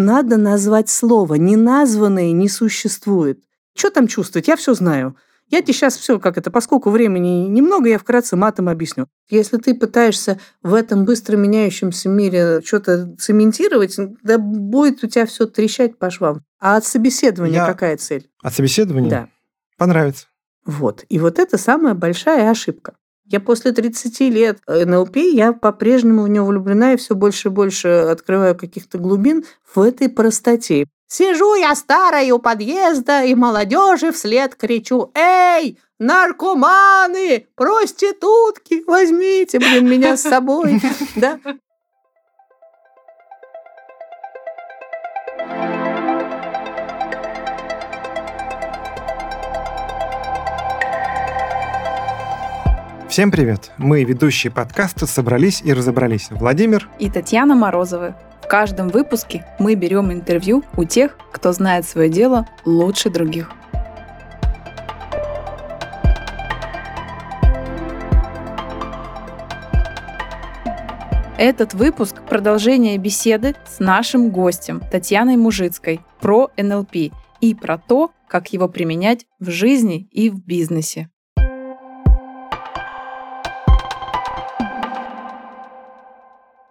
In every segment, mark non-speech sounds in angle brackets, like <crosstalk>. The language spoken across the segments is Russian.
надо назвать слово. Неназванное не существует. Что там чувствовать? Я все знаю. Я тебе сейчас все, как это, поскольку времени немного, я вкратце матом объясню. Если ты пытаешься в этом быстро меняющемся мире что-то цементировать, да будет у тебя все трещать по швам. А от собеседования я... какая цель? От собеседования? Да. Понравится. Вот. И вот это самая большая ошибка. Я после 30 лет НЛП, я по-прежнему в него влюблена и все больше и больше открываю каких-то глубин в этой простоте. Сижу я старая у подъезда и молодежи вслед кричу «Эй, наркоманы, проститутки, возьмите, блин, меня с собой!» <laughs> Да? Всем привет! Мы, ведущие подкаста, собрались и разобрались. Владимир и Татьяна Морозовы каждом выпуске мы берем интервью у тех, кто знает свое дело лучше других. Этот выпуск – продолжение беседы с нашим гостем Татьяной Мужицкой про НЛП и про то, как его применять в жизни и в бизнесе.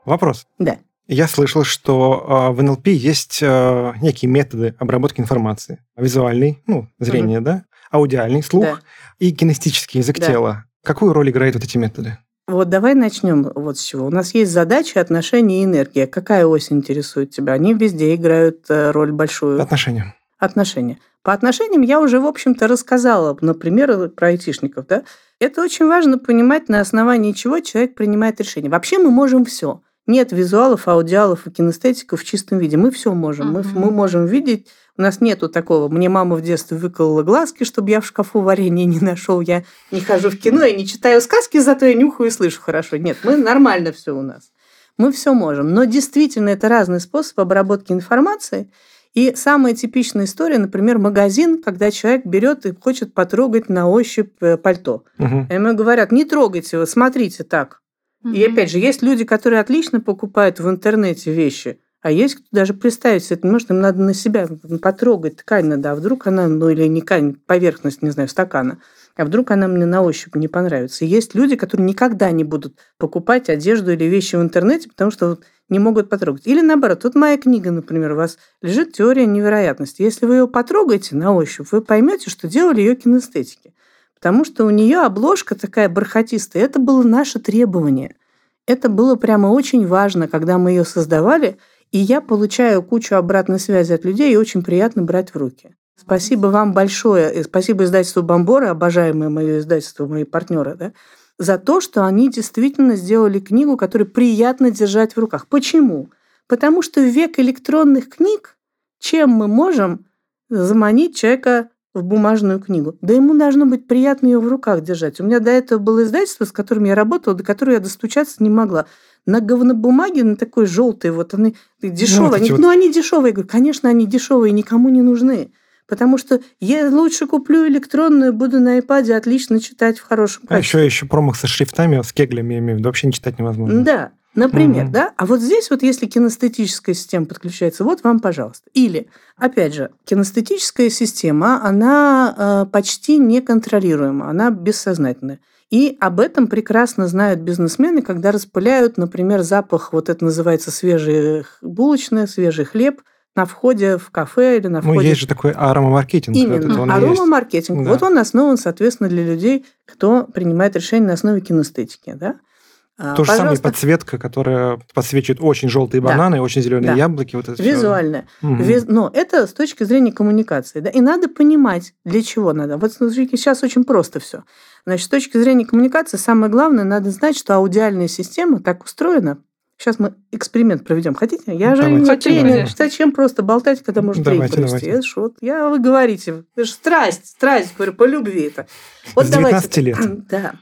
Вопрос. Да. Я слышал, что э, в НЛП есть э, некие методы обработки информации. Визуальный, ну, зрение, угу. да? Аудиальный, слух да. и кинестический язык да. тела. Какую роль играют вот эти методы? Вот давай начнем вот с чего. У нас есть задачи, отношения и энергия. Какая ось интересует тебя? Они везде играют э, роль большую. Отношения. Отношения. По отношениям я уже, в общем-то, рассказала, например, про айтишников. Да? Это очень важно понимать, на основании чего человек принимает решение. Вообще мы можем все. Нет визуалов, аудиалов и кинестетиков в чистом виде. Мы все можем. Uh-huh. Мы, мы можем видеть. У нас нету такого. Мне мама в детстве выколола глазки, чтобы я в шкафу варенье не нашел. Я не хожу в кино, я не читаю сказки, зато я нюхаю и слышу хорошо. Нет, мы нормально все у нас. Мы все можем. Но действительно это разный способ обработки информации. И самая типичная история, например, магазин, когда человек берет и хочет потрогать на ощупь э, пальто. Угу. И ему говорят, не трогайте, смотрите так. Mm-hmm. И опять же, есть люди, которые отлично покупают в интернете вещи, а есть кто даже представить себе может, им надо на себя потрогать ткань надо, а вдруг она, ну или не ткань, поверхность, не знаю, стакана, а вдруг она мне на ощупь не понравится. И есть люди, которые никогда не будут покупать одежду или вещи в интернете, потому что вот не могут потрогать. Или наоборот, вот моя книга, например, у вас лежит «Теория невероятности». Если вы ее потрогаете на ощупь, вы поймете, что делали ее кинестетики потому что у нее обложка такая бархатистая. Это было наше требование. Это было прямо очень важно, когда мы ее создавали, и я получаю кучу обратной связи от людей, и очень приятно брать в руки. Спасибо вам большое, и спасибо издательству Бомбора, обожаемое мое издательство, мои партнеры, да, за то, что они действительно сделали книгу, которую приятно держать в руках. Почему? Потому что в век электронных книг чем мы можем заманить человека в бумажную книгу. Да ему должно быть приятно ее в руках держать. У меня до этого было издательство, с которым я работала, до которого я достучаться не могла. На говнобумаге, на такой желтой, вот они дешевые. Ну, они, вот... ну, они дешевые. Я говорю, конечно, они дешевые, никому не нужны. Потому что я лучше куплю электронную, буду на iPad отлично читать в хорошем качестве. А еще, еще промах со шрифтами, с кеглями, я имею в виду, вообще не читать невозможно. Да. Например, угу. да? А вот здесь вот если кинестетическая система подключается, вот вам, пожалуйста. Или, опять же, кинестетическая система, она э, почти неконтролируема, она бессознательная. И об этом прекрасно знают бизнесмены, когда распыляют, например, запах, вот это называется свежий булочный, свежий хлеб, на входе в кафе или на ну, входе... Ну, есть же такой аромамаркетинг. Именно, аромамаркетинг. Да. Вот он основан, соответственно, для людей, кто принимает решения на основе кинестетики. Да? А, То же самое подсветка, которая подсвечивает очень желтые бананы, да. очень зеленые да. яблоки. Вот это Визуально. Угу. Виз... Но это с точки зрения коммуникации. Да? И надо понимать, для чего надо. Вот смотрите, сейчас очень просто все. Значит, с точки зрения коммуникации самое главное, надо знать, что аудиальная система так устроена. Сейчас мы эксперимент проведем. Хотите? Я же не тренер. Зачем просто болтать, когда можно давайте, провести? Это вот, я, вы говорите, это же страсть, страсть, говорю, по любви это. Вот С 19 давайте. лет. <clears throat> Да.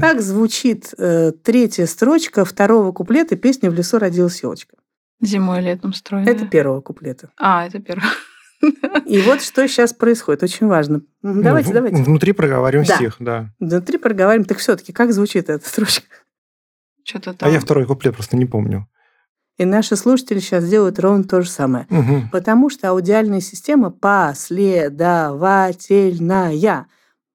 Как звучит э, третья строчка второго куплета песни «В лесу родилась елочка»? Зимой летом стройная. Это первого куплета. А, это первого. И вот что сейчас происходит, очень важно. Давайте, ну, давайте. Внутри проговариваем да. стих, да. Внутри проговариваем. Так все-таки как звучит эта строчка? Что-то там. А я второй куплет просто не помню. И наши слушатели сейчас делают ровно то же самое. Угу. Потому что аудиальная система последовательная.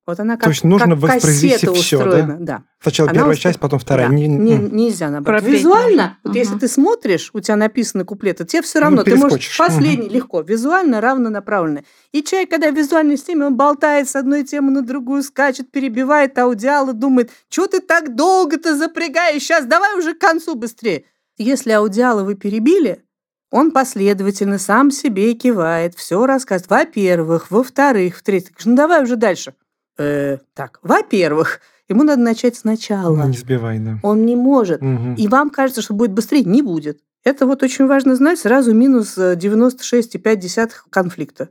Вот она как, То есть нужно как воспроизвести все, устроена. да? Да. Сначала Она первая устро- часть, потом вторая. Да. Не- Не- нельзя наоборот. Пропеть Визуально, вот Мгм. если ты смотришь, у тебя написаны куплеты, тебе все равно, Ну, ты можешь последний легко, визуально равнонаправленно. И человек, когда в визуальной системе, он болтает с одной темы на другую, скачет, перебивает аудиалы, думает, что ты так долго-то запрягаешь, сейчас давай уже к концу быстрее. Если аудиалы вы перебили, он последовательно сам себе кивает, все рассказывает. Во-первых, во-вторых, в-третьих. Ну давай уже дальше. Э, так, во-первых, ему надо начать сначала. Ну, Не сбивай, да. Он не может. Мгм. И вам кажется, что будет быстрее. Не будет. Это вот очень важно знать. Сразу минус э, 96,5 конфликта.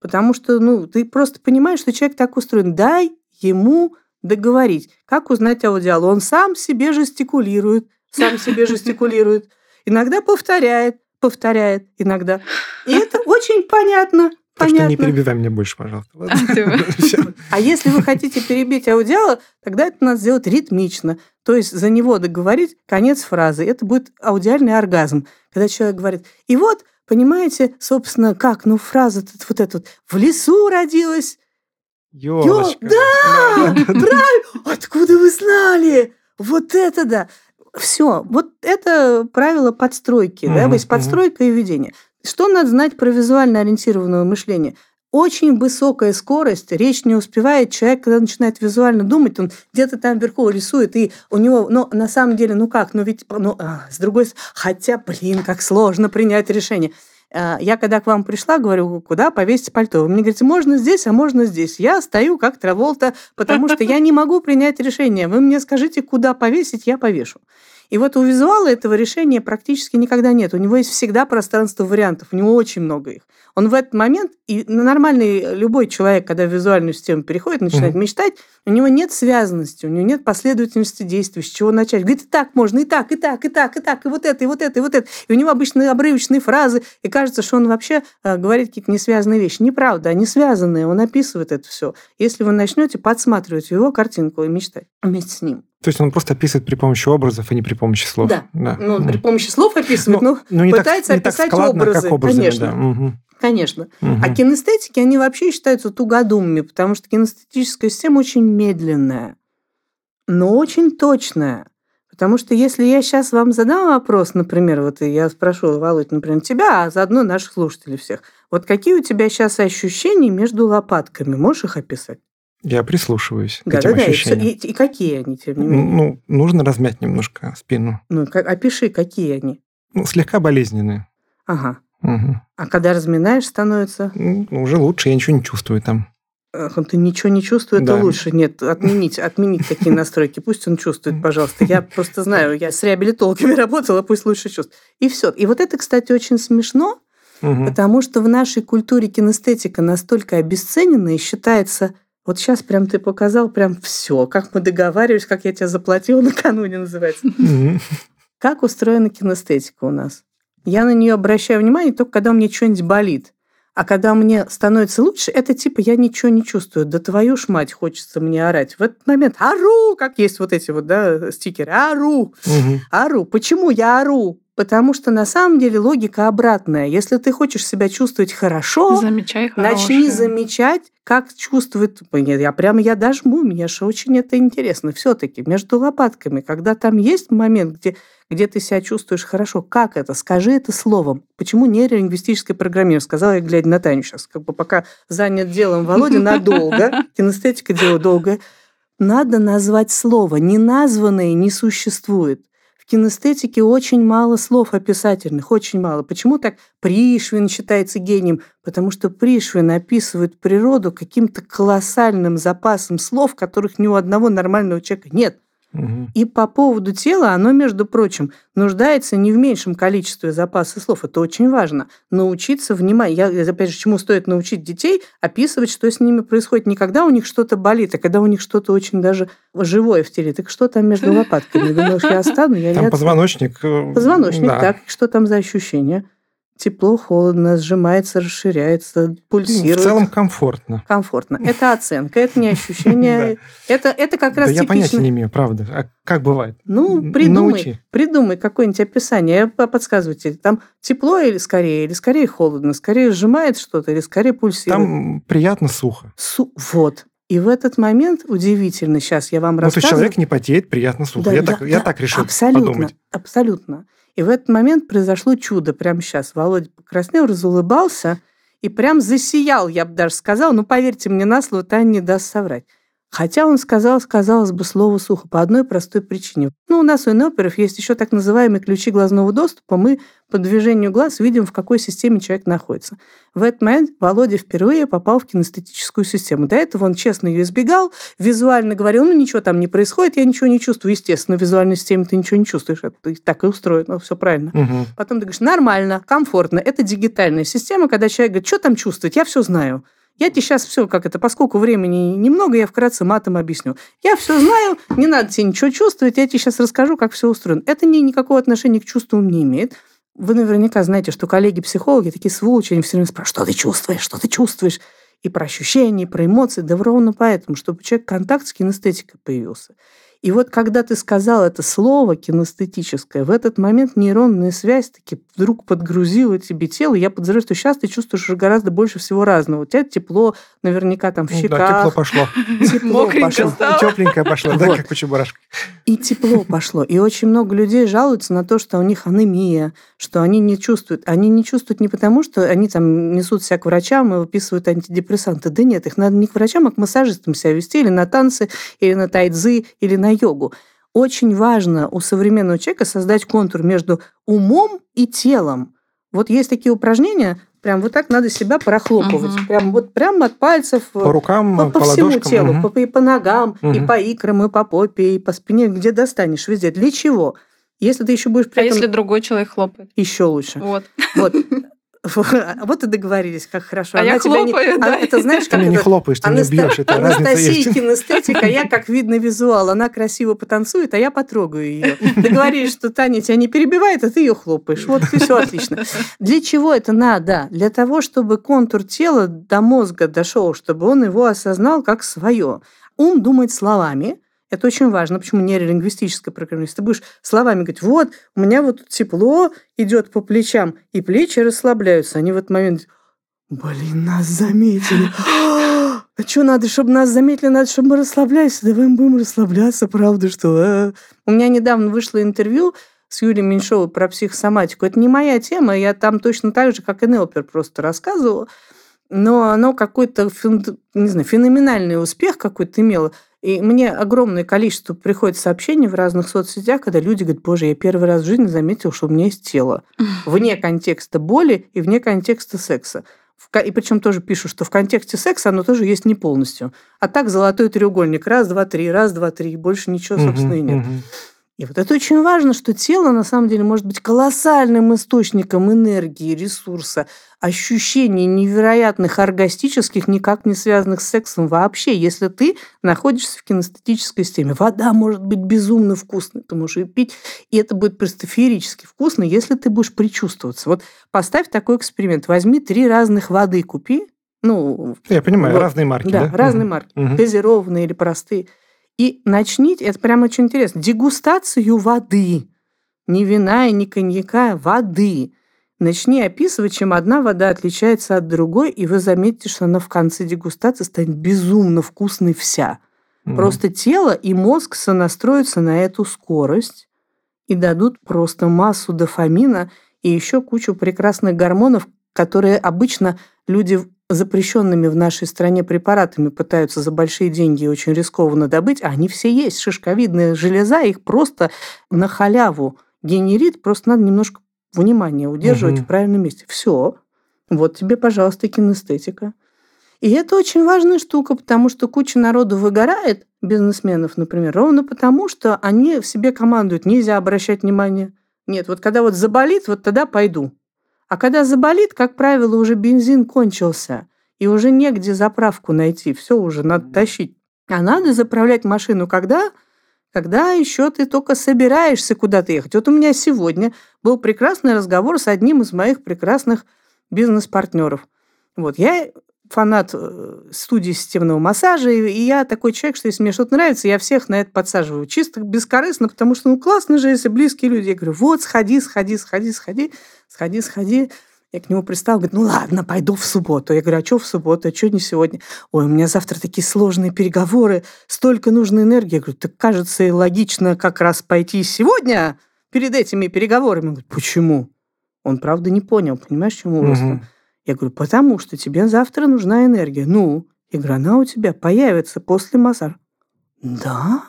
Потому что, ну, ты просто понимаешь, что человек так устроен. Дай ему договорить. Как узнать аудиал? Он сам себе жестикулирует. Сам себе жестикулирует. <laughs> Иногда повторяет. Повторяет иногда. И это очень понятно. Так что не Понятно. перебивай меня больше, пожалуйста. <laughs> <laughs> А если вы хотите перебить аудиала, тогда это надо сделать ритмично. То есть за него договорить конец фразы. Это будет аудиальный оргазм. Когда человек говорит, и вот, понимаете, собственно, как, ну, фраза вот эта вот, в лесу родилась. Ёлочка. да! <laughs> Правильно! Откуда вы знали? Вот это да! Все, вот это правило подстройки, да, Мгм, то есть подстройка и ведение. Что надо знать про визуально ориентированное мышление? Очень высокая скорость, речь не успевает. Человек, когда начинает визуально думать, он где-то там вверху рисует, и у него, ну, на самом деле, ну как, ну ведь, ну, а, с другой стороны, хотя, блин, как сложно принять решение. А, Я когда к вам пришла, говорю, куда повесить пальто? Вы мне говорите, можно здесь, а можно здесь. Я стою как Траволта, потому что я не могу принять решение. Вы мне скажите, куда повесить, я повешу. И вот у визуала этого решения практически никогда нет. У него есть всегда пространство вариантов, у него очень много их. Он в этот момент, и нормальный любой человек, когда в визуальную систему переходит, начинает Мгм. мечтать, у него нет связанности, у него нет последовательности действий, с чего начать. Говорит, и так можно, и так, и так, и так, и так, и вот это, и вот это, и вот это. И у него обычно обрывочные фразы, и кажется, что он вообще э, говорит какие-то несвязанные вещи. Неправда, они связанные, он описывает это все. Если вы начнете подсматривать его картинку и мечтать вместе с ним. То есть он просто описывает при помощи образов, а не при помощи слов. Да. Ну, Мгм. при помощи слов описывает, Ну, не так- пытается так описать складно, образы, образами, конечно. да. Мгм. конечно. Мгм. А кинестетики, они вообще считаются тугодумами, потому что кинестетическая система очень медленная, но очень точная. Потому что если я сейчас вам задам вопрос, например, вот я спрошу, Володь, например, тебя, а заодно наших слушателей всех, вот какие у тебя сейчас ощущения между лопатками? Можешь их описать? Я прислушиваюсь к Да, этим да, да. И, ощущениям. и- и какие они, тем не менее? Ну, нужно размять немножко спину. Ну, как- опиши, какие они. Ну, слегка болезненные. Ага. Мгм. А когда разминаешь, становится... Ну, уже лучше, я ничего не чувствую там. Ах, он ты ничего не чувствует, Да. то лучше. Нет, отменить, отменить такие настройки. Пусть он чувствует, пожалуйста. Я просто знаю, я с реабилитологами <laughs> работала, пусть лучше чувствует. И все. И вот это, кстати, очень смешно, Мгм. потому что в нашей культуре кинестетика настолько обесценена и считается... Вот сейчас прям ты показал прям все, как мы договаривались, как я тебя заплатила накануне, называется. Как устроена кинестетика у нас? Я на нее обращаю внимание только когда меня что-нибудь болит. А когда мне становится лучше, это типа я ничего не чувствую. Да твою ж мать, хочется мне орать. В этот момент ору, как есть вот эти вот, да, стикеры. Ору, Мгм. ору. Почему я ору? Потому что на самом деле логика обратная. Если ты хочешь себя чувствовать хорошо, Замечай Начни замечать, как чувствует... Нет, я прямо я дожму, мне же очень это интересно. Все-таки между лопатками, когда там есть момент, где, где ты себя чувствуешь хорошо, как это? Скажи это словом. Почему нейролингвистическое программирование? Сказала я, глядя на Таню сейчас. Как бы пока занят делом Володя <laughs> надолго, кинестетика дело долгое. Надо назвать слово. Неназванное не существует. В кинестетике очень мало слов описательных, очень мало. Почему так Пришвин считается гением? Потому что Пришвин описывает природу каким-то колоссальным запасом слов, которых ни у одного нормального человека нет. И по поводу тела, оно, между прочим, нуждается не в меньшем количестве запаса слов. Это очень важно. Научиться внимать. Я, опять же, чему стоит научить детей описывать, что с ними происходит. Не когда у них что-то болит, а когда у них что-то очень даже живое в теле. Так что там между <laughs> лопатками? Думаешь, я остану? Я Там позвоночник. э, Позвоночник, да. так. Что там за ощущения? Тепло, холодно, сжимается, расширяется, пульсирует. В целом комфортно. Комфортно. Это оценка, это не ощущение. <laughs> Это, это как раз Да я понятия не имею, правда. А как бывает? Ну, придумай, придумай какое-нибудь описание. Подсказывайте, там тепло или скорее, или скорее холодно, скорее сжимает что-то, или скорее пульсирует. Там приятно сухо. Су- вот. И в этот момент удивительно, сейчас я вам ну, рассказываю. то есть человек не потеет, приятно сухо. Да, я, да, так, я да, так решил абсолютно, подумать. Абсолютно. И в этот момент произошло чудо прямо сейчас. Володя покраснел, разулыбался и прям засиял, я бы даже сказала. Ну, поверьте мне на слово, Таня не даст соврать. Хотя он сказал, казалось бы, слово сухо по одной простой причине. Ну, у нас у НЛПеров есть еще так называемые ключи глазного доступа. Мы по движению глаз видим, в какой системе человек находится. В этот момент Володя впервые попал в кинестетическую систему. До этого он честно ее избегал, визуально говорил, ну, ничего там не происходит, я ничего не чувствую. Естественно, в визуальной системе ты ничего не чувствуешь. Это так и устроено, все правильно. Угу. Потом ты говоришь, нормально, комфортно. Это дигитальная система, когда человек говорит, что там чувствовать, я все знаю. Я тебе сейчас все, как это, поскольку времени немного, я вкратце матом объясню. Я все знаю, не надо тебе ничего чувствовать, я тебе сейчас расскажу, как все устроено. Это не, никакого отношения к чувствам не имеет. Вы наверняка знаете, что коллеги-психологи такие сволочи, они все время спрашивают, что ты чувствуешь, что ты чувствуешь? И про ощущения, и про эмоции. Да ровно поэтому, чтобы у человека контакт с кинестетикой появился. И вот когда ты сказал это слово кинестетическое, в этот момент нейронная связь таки вдруг подгрузила тебе тело. Я подозреваю, что сейчас ты чувствуешь уже гораздо больше всего разного. У тебя тепло наверняка там в щеках. Ну да, тепло пошло. <laughs> Тепло пошло. Тепленькое пошло, да, как у чебурашки. И тепло пошло. И очень много людей жалуются на то, что у них анемия, что они не чувствуют. Они не чувствуют не потому, что они там несут себя к врачам и выписывают антидепрессанты. Да нет, их надо не к врачам, а к массажистам себя вести или на танцы, или на тайцзы, или на йогу. Очень важно у современного человека создать контур между умом и телом. Вот есть такие упражнения, прям вот так надо себя прохлопывать. Мгм. Прям вот прям от пальцев По рукам, по, по, по всему ладошкам. телу, Мгм. по, и по ногам, и Мгм. по икрам, и по попе, и по спине, где достанешь, везде. Для чего? Если ты еще будешь А при этом если другой человек хлопает? еще лучше. Вот. Вот. Вот и договорились, как хорошо. А я тебя не- хлопаю, она- да. Это знаешь, Ты как не это- хлопаешь, ты меня Анаста- бьешь. Это Анастасия кинестетика, я как видно визуал. Она красиво потанцует, а я потрогаю ее. Договорились, что Таня тебя не перебивает, а ты ее хлопаешь. Вот и все отлично. Для чего это надо? Для того, чтобы контур тела до мозга дошел, чтобы он его осознал как свое. Ум думает словами, это очень важно. Почему нейролингвистическое программирование? Ты будешь словами говорить, вот, у меня вот тепло идет по плечам, и плечи расслабляются. Они в этот момент, блин, нас заметили. А что надо, чтобы нас заметили? Надо, чтобы мы расслаблялись. Давай мы будем расслабляться, правда, что? а?» У меня недавно вышло интервью с Юлией Меньшовой про психосоматику. Это не моя тема, я там точно так же, как и Нелпер, просто рассказывала. Но оно какой-то, не знаю, феноменальный успех какой-то имело. И мне огромное количество приходит сообщений в разных соцсетях, когда люди говорят, боже, я первый раз в жизни заметил, что у меня есть тело. <laughs> Вне контекста боли и вне контекста секса. И причем тоже пишут, что в контексте секса оно тоже есть не полностью. А так золотой треугольник. Раз, два, три, раз, два, три. Больше ничего, собственно, и нет. И вот это очень важно, что тело на самом деле может быть колоссальным источником энергии, ресурса, ощущений невероятных оргастических, никак не связанных с сексом вообще, если ты находишься в кинестетической системе. Вода может быть безумно вкусной, ты можешь ее пить, и это будет просто феерически вкусно, если ты будешь причувствоваться. Вот поставь такой эксперимент. Возьми три разных воды, купи, ну, Я понимаю, Вот. разные марки, да, да? разные Мгм. марки, Мгм. газированные или простые. И начните, это прям очень интересно, дегустацию воды. Не вина и не коньяка, воды. Начни описывать, чем одна вода отличается от другой, и вы заметите, что она в конце дегустации станет безумно вкусной вся. Мгм. Просто тело и мозг сонастроятся на эту скорость и дадут просто массу дофамина и еще кучу прекрасных гормонов, которые обычно люди запрещенными в нашей стране препаратами пытаются за большие деньги и очень рискованно добыть, а они все есть. Шишковидная железа их просто на халяву генерит, просто надо немножко внимания удерживать Мгм. в правильном месте. Все. Вот тебе, пожалуйста, кинестетика. И это очень важная штука, потому что куча народу выгорает, бизнесменов, например, ровно потому, что они в себе командуют, нельзя обращать внимание. Нет, вот когда вот заболит, вот тогда пойду. А когда заболит, как правило, уже бензин кончился, и уже негде заправку найти, все уже надо тащить. А надо заправлять машину когда? когда еще ты только собираешься куда-то ехать. Вот у меня сегодня был прекрасный разговор с одним из моих прекрасных бизнес-партнеров. Вот, я фанат э, студии системного массажа, и я такой человек, что если мне что-то нравится, я всех на это подсаживаю. Чисто бескорыстно, потому что, ну, классно же, если близкие люди. Я говорю, вот, сходи, сходи, сходи, сходи, сходи, сходи. Я к нему пристал, говорит, ну ладно, пойду в субботу. Я говорю, а что в субботу, а что не сегодня? Ой, у меня завтра такие сложные переговоры, столько нужной энергии. Я говорю, так кажется, и логично как раз пойти сегодня перед этими переговорами. Он говорит, почему? Он, правда, не понял, понимаешь, чему угу. Я говорю, потому что тебе завтра нужна энергия. Ну, говорю, она у тебя появится после массажа. Да?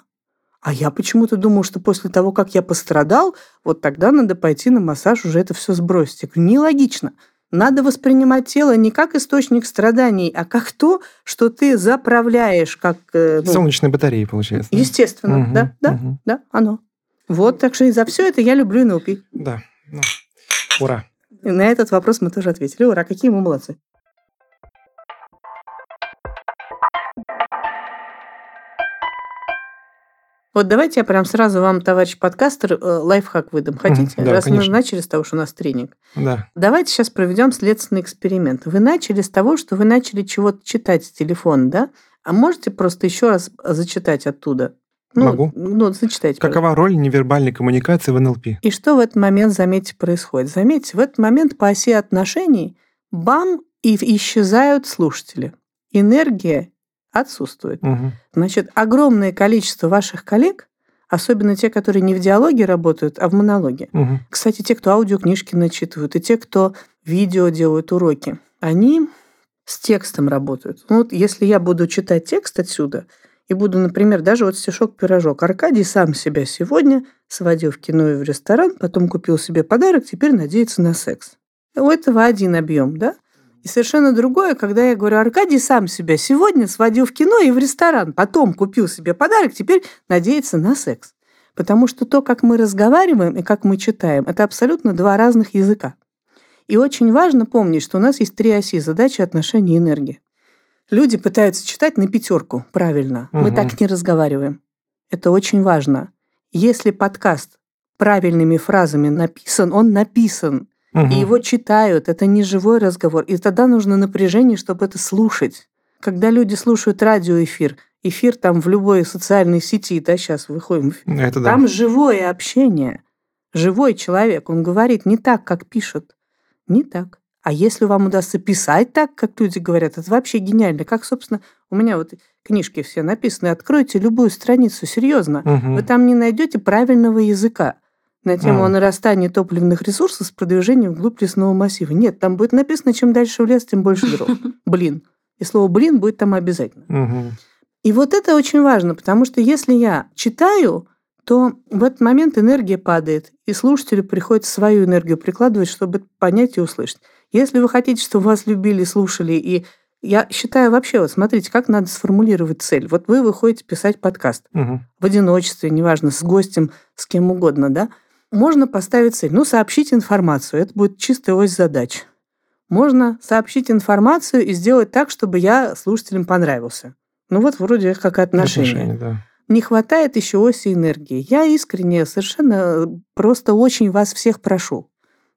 А я почему-то думал, что после того, как я пострадал, вот тогда надо пойти на массаж, уже это все сбросить. Я говорю, нелогично. Надо воспринимать тело не как источник страданий, а как то, что ты заправляешь, как... Э, ну, Солнечная батарея, получается. Естественно, угу, да, да, угу. да, оно. Вот, так что и за все это я люблю НЛП. Да, ну, ура. И на этот вопрос мы тоже ответили. Ура, какие мы молодцы. Вот давайте я прям сразу вам, товарищ подкастер, э, лайфхак выдам. Хотите? да, Раз конечно. мы начали с того, что у нас тренинг. Да. Давайте сейчас проведем следственный эксперимент. Вы начали с того, что вы начали чего-то читать с телефона, да? А можете просто еще раз зачитать оттуда? Ну, Могу. Ну, зачитайте. Какова роль невербальной коммуникации в НЛП? И что в этот момент, заметьте, происходит? Заметьте, в этот момент по оси отношений бам, и исчезают слушатели. Энергия отсутствует. Угу. Значит, огромное количество ваших коллег, особенно те, которые не в диалоге работают, а в монологе. Угу. Кстати, те, кто аудиокнижки начитывают, и те, кто видео делают уроки, они с текстом работают. Ну, вот если я буду читать текст отсюда, и буду, например, даже вот стишок-пирожок. Аркадий сам себя сегодня сводил в кино и в ресторан, потом купил себе подарок, теперь надеется на секс. У этого один объем, да? И совершенно другое, когда я говорю, Аркадий сам себя сегодня сводил в кино и в ресторан, потом купил себе подарок, теперь надеется на секс. Потому что то, как мы разговариваем и как мы читаем, это абсолютно два разных языка. И очень важно помнить, что у нас есть три оси – задача, отношения и энергия. Люди пытаются читать на пятерку, правильно. Угу. Мы так не разговариваем. Это очень важно. Если подкаст правильными фразами написан, он написан угу. и его читают. Это не живой разговор. И тогда нужно напряжение, чтобы это слушать. Когда люди слушают радиоэфир, эфир там в любой социальной сети, да, сейчас выходим, это там да. живое общение, живой человек, он говорит не так, как пишет, не так. А если вам удастся писать так, как люди говорят, это вообще гениально. Как, собственно, у меня вот книжки все написаны. Откройте любую страницу, серьезно. Угу. Вы там не найдете правильного языка на тему mm. нарастания топливных ресурсов с продвижением вглубь лесного массива. Нет, там будет написано, чем дальше в лес, тем больше дров. <laughs> Блин. И слово «блин» будет там обязательно. Mm-hmm. И вот это очень важно, потому что если я читаю, то в этот момент энергия падает, и слушателю приходится свою энергию прикладывать, чтобы понять и услышать. Если вы хотите, чтобы вас любили, слушали, и я считаю вообще, вот смотрите, как надо сформулировать цель. Вот вы выходите писать подкаст угу. в одиночестве, неважно, с гостем, с кем угодно, да, можно поставить цель. Ну, сообщить информацию. Это будет чистая ось задач. Можно сообщить информацию и сделать так, чтобы я слушателям понравился. Ну вот вроде как отношения. отношения да. Не хватает еще оси энергии. Я искренне совершенно просто очень вас всех прошу.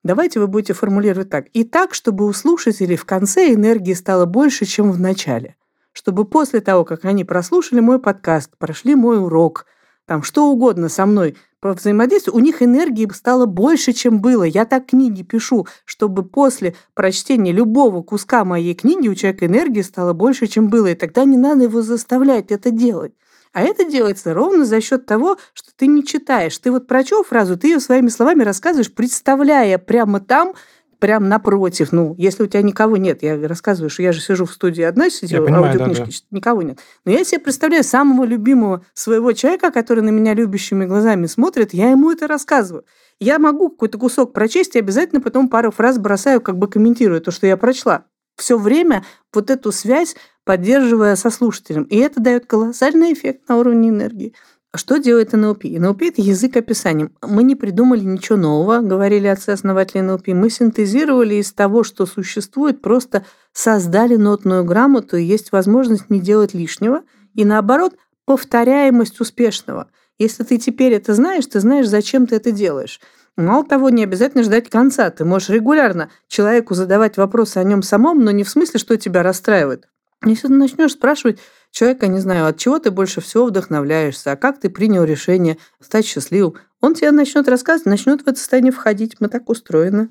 Давайте вы будете формулировать так. И так, чтобы у слушателей в конце энергии стало больше, чем в начале. Чтобы после того, как они прослушали мой подкаст, прошли мой урок, там что угодно со мной по взаимодействию, у них энергии стало больше, чем было. Я так книги пишу, чтобы после прочтения любого куска моей книги у человека энергии стало больше, чем было. И тогда не надо его заставлять это делать. А это делается ровно за счет того, что ты не читаешь. Ты вот прочел фразу, ты ее своими словами рассказываешь, представляя прямо там, прям напротив. Ну, если у тебя никого нет, я рассказываю, что я же сижу в студии одна, сидела, аудиокнижки, да, да. никого нет. Но я себе представляю самого любимого своего человека, который на меня любящими глазами смотрит, я ему это рассказываю. Я могу какой-то кусок прочесть и обязательно потом пару фраз бросаю, как бы комментируя то, что я прочла. Все время вот эту связь поддерживая со слушателем. И это дает колоссальный эффект на уровне энергии. Что делает НЛП? НЛП – это язык описания. Мы не придумали ничего нового, говорили отцы-основатели НЛП. Мы синтезировали из того, что существует, просто создали нотную грамоту, и есть возможность не делать лишнего, и наоборот, повторяемость успешного. Если ты теперь это знаешь, ты знаешь, зачем ты это делаешь. Мало того, не обязательно ждать конца. Ты можешь регулярно человеку задавать вопросы о нем самом, но не в смысле, что тебя расстраивает. Если ты начнешь спрашивать человека, не знаю, от чего ты больше всего вдохновляешься, а как ты принял решение стать счастливым, он тебе начнет рассказывать, начнет в это состояние входить. Мы так устроены.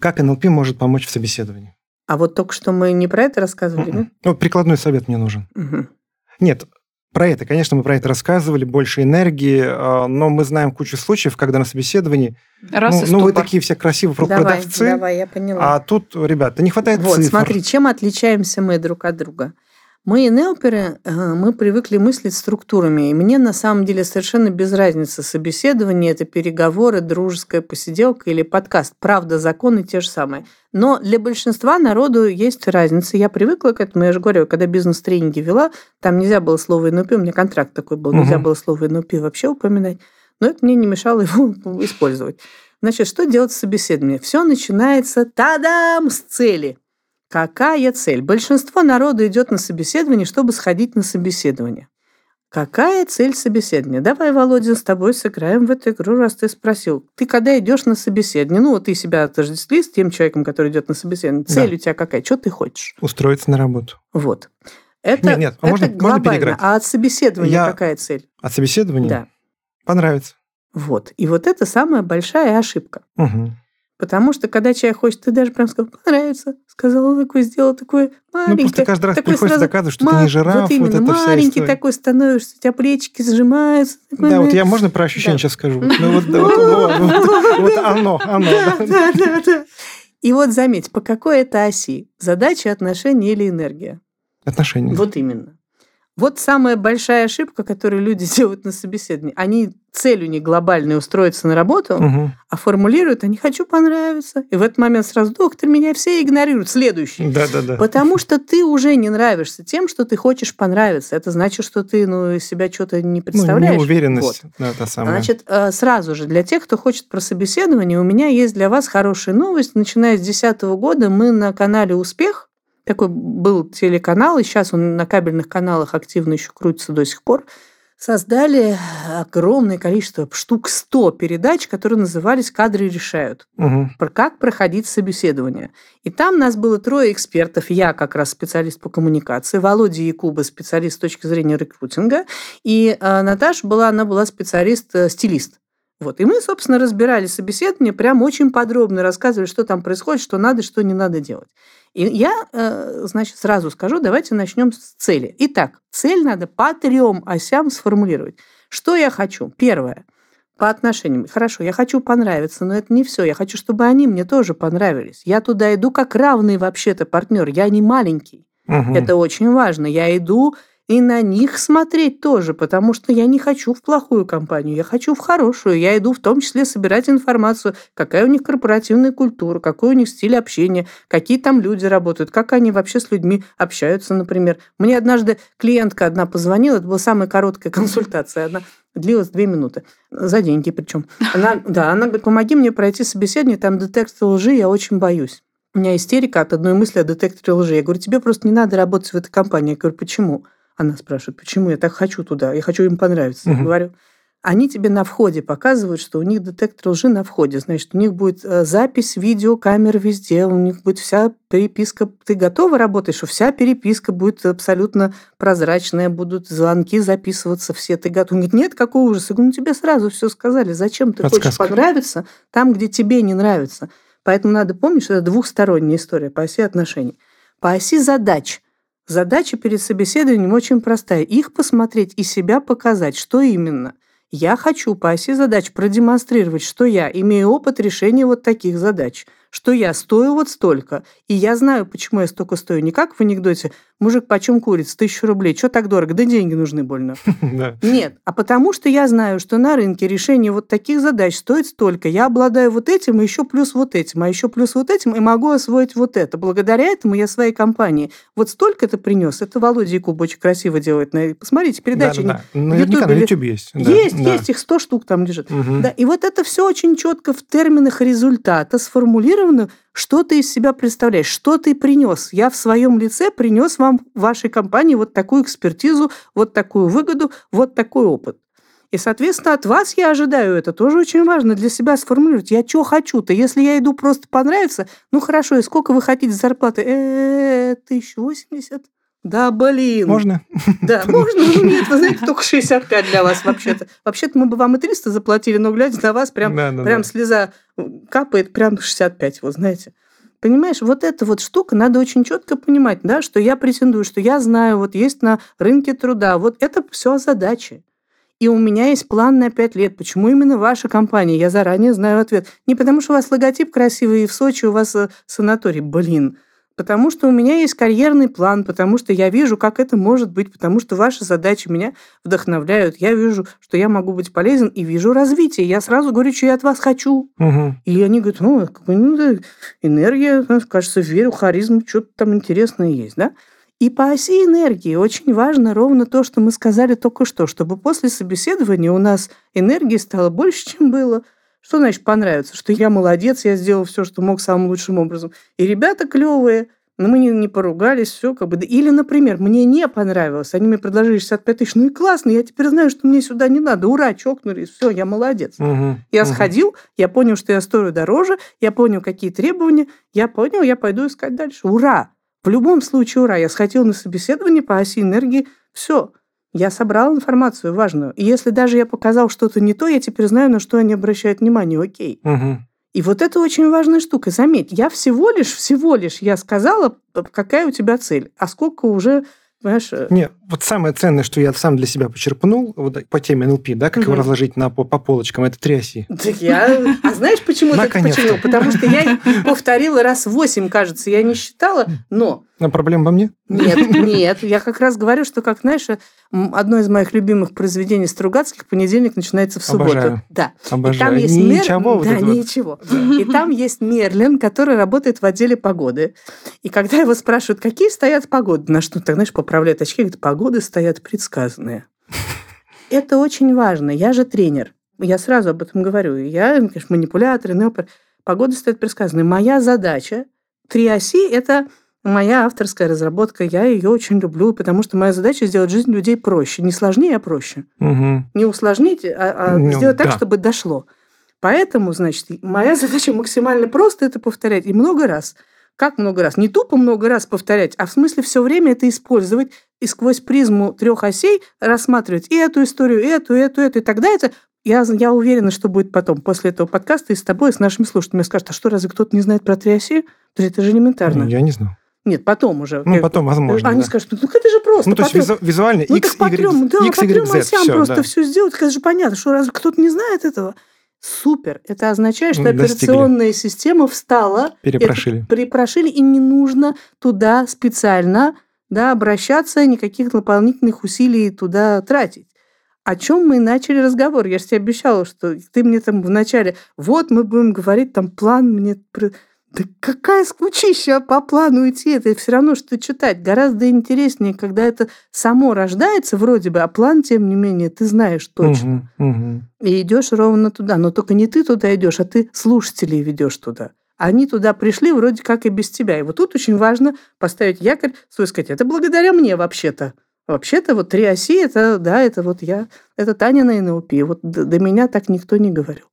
Как НЛП может помочь в собеседовании? А вот только что мы не про это рассказывали, нет? Ну, прикладной совет мне нужен. Угу. Нет, про это, конечно, мы про это рассказывали, больше энергии, а, но мы знаем кучу случаев, когда на собеседовании Раз ну, ну вы такие все красивые давай, продавцы, давай, я поняла. а тут, ребята, не хватает вот, цифр. смотри, чем отличаемся мы друг от друга? Мы инелперы, э, мы привыкли мыслить структурами, и мне на самом деле совершенно без разницы, собеседование это переговоры, дружеская посиделка или подкаст. Правда, законы те же самые. Но для большинства народу есть разница. Я привыкла к этому, я же говорю, когда бизнес-тренинги вела, там нельзя было слово НЛП, у меня контракт такой был, нельзя угу. было слово НЛП вообще упоминать, но это мне не мешало его <laughs> использовать. Значит, что делать с собеседованием? Все начинается, тадам, с цели. Какая цель? Большинство народа идет на собеседование, чтобы сходить на собеседование. Какая цель собеседования? Давай, Володя, с тобой сыграем в эту игру, раз ты спросил. Ты когда идешь на собеседование, ну вот ты себя отождествили с тем человеком, который идет на собеседование, цель да. у тебя какая? Что ты хочешь? Устроиться на работу. Вот. Это, нет, нет, а это можно, глобально. Можно переиграть. А от собеседования Я... какая цель? От собеседования? Да. Понравится. Вот. И вот это самая большая ошибка. Угу. Потому что, когда человек хочет, ты даже прям сказал, понравится, сказал такой, сделал такой маленький. Ну, просто каждый раз приходится сразу, доказывать, что ты не жираф, вот, именно, вот это маленький такой становишься, у тебя плечики сжимаются. Да, вот я можно про ощущение сейчас скажу? <laughs> Ну, вот оно, оно. Да, да, да. И вот заметь, по какой это оси? Задача, отношения или энергия? Отношения. Вот именно. Вот самая большая ошибка, которую люди <laughs> делают на собеседовании. Они целью не глобальной устроиться на работу, угу. а формулируют, а не хочу понравиться. И в этот момент сразу, доктор, меня все игнорируют. Следующий. Да, да, да. Потому <laughs> что ты уже не нравишься тем, что ты хочешь понравиться. Это значит, что ты ну, себя что-то не представляешь. Ну, неуверенность. Вот. Да, та самая. Значит, э, сразу же, для тех, кто хочет про собеседование, у меня есть для вас хорошая новость. Начиная с 2010 года мы на канале «Успех» Такой был телеканал, и сейчас он на кабельных каналах активно еще крутится до сих пор. Создали огромное количество, штук 100 передач, которые назывались «Кадры решают». Угу. Про как проходить собеседование. И там нас было трое экспертов. Я как раз специалист по коммуникации, Володя Якуба, специалист с точки зрения рекрутинга, и э, Наташа была, она была специалист-стилист. Вот. И мы, собственно, разбирали собеседование, прям очень подробно рассказывали, что там происходит, что надо, что не надо делать. И я, э, значит, сразу скажу, давайте начнем с цели. Итак, цель надо по трем осям сформулировать. Что я хочу? Первое. По отношениям. Хорошо, я хочу понравиться, но это не все. Я хочу, чтобы они мне тоже понравились. Я туда иду как равный вообще-то партнер. Я не маленький. Угу. Это очень важно. Я иду и на них смотреть тоже, потому что я не хочу в плохую компанию, я хочу в хорошую. Я иду в том числе собирать информацию, какая у них корпоративная культура, какой у них стиль общения, какие там люди работают, как они вообще с людьми общаются, например. Мне однажды клиентка одна позвонила, это была самая короткая <laughs> консультация, она длилась две минуты, за деньги причем. Она, да, она говорит, помоги мне пройти собеседование, там детектор лжи, я очень боюсь. У меня истерика от одной мысли о детекторе лжи. Я говорю, тебе просто не надо работать в этой компании. Я говорю, почему? Она спрашивает, почему я так хочу туда, я хочу им понравиться. Угу. Я говорю, они тебе на входе показывают, что у них детектор лжи на входе. Значит, у них будет э, запись, видео, камеры везде, у них будет вся переписка. Ты готова работать, что вся переписка будет абсолютно прозрачная, будут звонки записываться все. Ты готов? Он говорит, нет, какого ужаса. Я говорю, ну тебе сразу все сказали. Зачем ты Подсказка. хочешь понравиться там, где тебе не нравится? Поэтому надо помнить, что это двухсторонняя история по оси отношений. По оси задач – Задача перед собеседованием очень простая. Их посмотреть и себя показать, что именно. Я хочу по оси задач продемонстрировать, что я имею опыт решения вот таких задач – что я стою вот столько. И я знаю, почему я столько стою. Не как в анекдоте «Мужик, почем курица? Тысячу рублей. Что так дорого? Да деньги нужны больно». <laughs> Нет, а потому что я знаю, что на рынке решение вот таких задач стоит столько. Я обладаю вот этим, и еще плюс вот этим, а еще плюс вот этим, и могу освоить вот это. Благодаря этому я своей компании вот столько это принес. Это Володя Якуб очень красиво делает. Посмотрите, передачи. Да, да, да. На YouTube есть. Есть, есть, их 100 штук там лежит. Да, и вот это все очень четко в терминах результата сформулировано зафиксировано, что ты из себя представляешь, что ты принес. Я в своем лице принес вам, вашей компании, вот такую экспертизу, вот такую выгоду, вот такой опыт. И, соответственно, от вас я ожидаю это. Тоже очень важно для себя сформулировать. Я что хочу-то? Если я иду просто понравится, ну хорошо, и сколько вы хотите зарплаты? Э, 1080? Да, блин. Можно? Да, <laughs> можно. Ну, нет, вы знаете, только 65 для вас вообще-то. Вообще-то мы бы вам и 300 заплатили, но глядя на вас, прям, да, да, прям да. слеза капает, прям 65, вот знаете. Понимаешь, вот эта вот штука надо очень четко понимать, да, что я претендую, что я знаю, вот есть на рынке труда, вот это все задачи. И у меня есть план на 5 лет. Почему именно ваша компания? Я заранее знаю ответ. Не потому, что у вас логотип красивый, и в Сочи у вас э, санаторий. Блин. Потому что у меня есть карьерный план, потому что я вижу, как это может быть, потому что ваши задачи меня вдохновляют. Я вижу, что я могу быть полезен и вижу развитие. Я сразу говорю, что я от вас хочу. Угу. И они говорят, ну, ну энергия, кажется, верю, харизм, что-то там интересное есть, да? И по оси энергии очень важно ровно то, что мы сказали только что, чтобы после собеседования у нас энергии стало больше, чем было. Что значит понравится? Что я молодец, я сделал все, что мог самым лучшим образом. И ребята клевые, но мы не, не поругались, все как бы. Или, например, мне не понравилось, они мне предложили 65 тысяч, ну и классно, я теперь знаю, что мне сюда не надо, ура, чокнулись, все, я молодец. Угу, я угу. сходил, я понял, что я стою дороже, я понял, какие требования, я понял, я пойду искать дальше, ура. В любом случае, ура, я сходил на собеседование по оси энергии, все, я собрал информацию важную. И если даже я показал что-то не то, я теперь знаю, на что они обращают внимание, окей. Угу. И вот это очень важная штука. Заметь, я всего лишь, всего лишь я сказала, какая у тебя цель, а сколько уже Понимаешь? Э, Не, вот самое ценное, что я сам для себя почерпнул вот по теме НЛП, да, как угу. его разложить на, по, по полочкам, это три оси. Так я... А знаешь, почему так почему? Потому что я <laughs> повторила раз восемь, кажется, я не считала, но... А проблема во мне? Нет, нет. Я как раз говорю, что, как знаешь, одно из моих любимых произведений Стругацких «Понедельник начинается в субботу». Обожаю. Да. Обожаю. И там есть ничего Мер... вот Да, ничего. Вот. И там есть Мерлин, который работает в отделе погоды. И когда его спрашивают, какие стоят погоды, на что так, знаешь, поправляет очки, говорит, погоды стоят предсказанные. <laughs> Это очень важно. Я же тренер. Я сразу об этом говорю. Я, конечно, манипулятор, неопер. Погода стоит предсказанной. Моя задача три оси – это моя авторская разработка, я ее очень люблю, потому что моя задача сделать жизнь людей проще. Не сложнее, а проще. Угу. Не усложнить, а, а ну, сделать так, да. чтобы дошло. Поэтому, значит, моя <laughs> задача максимально просто это повторять и много раз. Как много раз? Не тупо много раз повторять, а в смысле все время это использовать и сквозь призму трех осей рассматривать и эту историю, и эту, и эту, и эту. И тогда это я, я уверена, что будет потом, после этого подкаста, и с тобой, и с нашими слушателями скажут, а что, разве кто-то не знает про три оси? Это же элементарно. Я не знаю. Нет, потом уже. Ну, потом, возможно. Они да. скажут, ну это же просто. Ну, то есть визу- визуально ну, X, Y, трем, да, X, Y, Z. Все, просто да. все сделать, это же понятно, что разве кто-то не знает этого? Супер. Это означает, что Достигли. операционная система встала. Перепрошили. Перепрошили, и не нужно туда специально да, обращаться, никаких дополнительных усилий туда тратить. О чем мы начали разговор? Я же тебе обещала, что ты мне там вначале, вот мы будем говорить, там план мне да какая скучища по плану идти, это все равно, что читать. Гораздо интереснее, когда это само рождается вроде бы, а план, тем не менее, ты знаешь точно. Угу, угу. И идешь ровно туда. Но только не ты туда идешь, а ты слушателей ведешь туда. Они туда пришли вроде как и без тебя. И вот тут очень важно поставить якорь, свой сказать, это благодаря мне вообще-то. Вообще-то вот три оси, это, да, это вот я, это Таня на НЛП. Вот до, до меня так никто не говорил.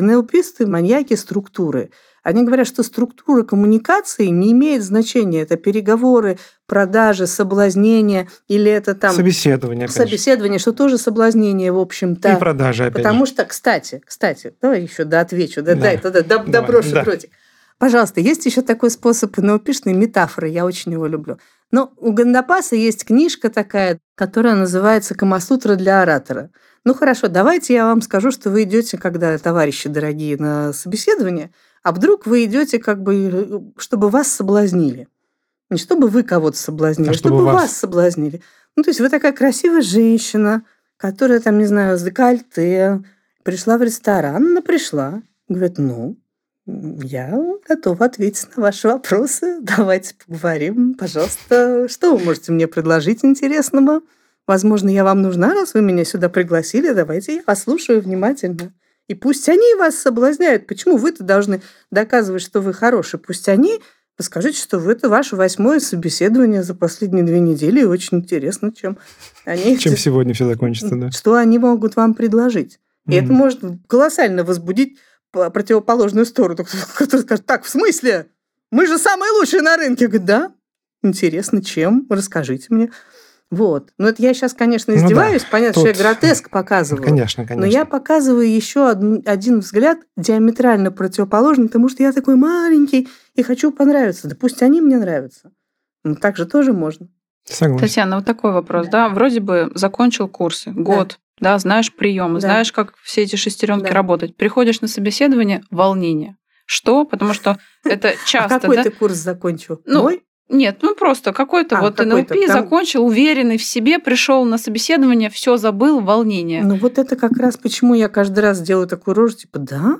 НЛПисты – маньяки структуры. Они говорят, что структура коммуникации не имеет значения. Это переговоры, продажи, соблазнение или это там... Собеседование, Собеседование, что тоже соблазнение, в общем-то. И продажи, опять Потому же. что, кстати, кстати, давай еще да, отвечу, да, да. дай, тогда да, доброшу да. дротик. Пожалуйста, есть еще такой способ НЛПшной метафоры, я очень его люблю. Но у Гандапаса есть книжка такая, которая называется «Камасутра для оратора». Ну хорошо, давайте я вам скажу, что вы идете, когда, товарищи дорогие, на собеседование, а вдруг вы идете, как бы, чтобы вас соблазнили. Не чтобы вы кого-то соблазнили, а чтобы, чтобы вас. вас соблазнили. Ну, то есть вы такая красивая женщина, которая, там, не знаю, с декольте, пришла в ресторан, она пришла. Говорит, ну, я готова ответить на ваши вопросы. Давайте поговорим. Пожалуйста, что вы можете мне предложить интересного? Возможно, я вам нужна, раз вы меня сюда пригласили. Давайте я послушаю внимательно. И пусть они вас соблазняют. Почему вы-то должны доказывать, что вы хороший? Пусть они Скажите, что это ваше восьмое собеседование за последние две недели, и очень интересно, чем они... <laughs> Чем <laughs> сегодня все закончится, да. Что они могут вам предложить. И это может колоссально возбудить противоположную сторону, который <laughs> скажет, так, в смысле? Мы же самые лучшие на рынке. Говорит, да, интересно, чем? Расскажите мне. Вот. Ну, это я сейчас, конечно, издеваюсь. Ну, да. Понятно, Тут... что я гротеск показываю. Конечно, конечно. Но я показываю еще один, один взгляд диаметрально противоположный, потому что я такой маленький и хочу понравиться. Да пусть они мне нравятся. Ну, так же тоже можно. Согласен. Татьяна, вот такой вопрос, да? да? Вроде бы закончил курсы, год, да, да знаешь приемы, да. знаешь, как все эти шестеренки да. работать. Приходишь на собеседование, волнение. Что? Потому что это <laughs> часто. А какой да? ты курс закончил? Ну, Мой? Нет, ну просто какой-то а, вот какой НЛП там... закончил, уверенный в себе, пришел на собеседование, все забыл, волнение. Ну вот это как раз почему я каждый раз делаю такую рожу, типа, да,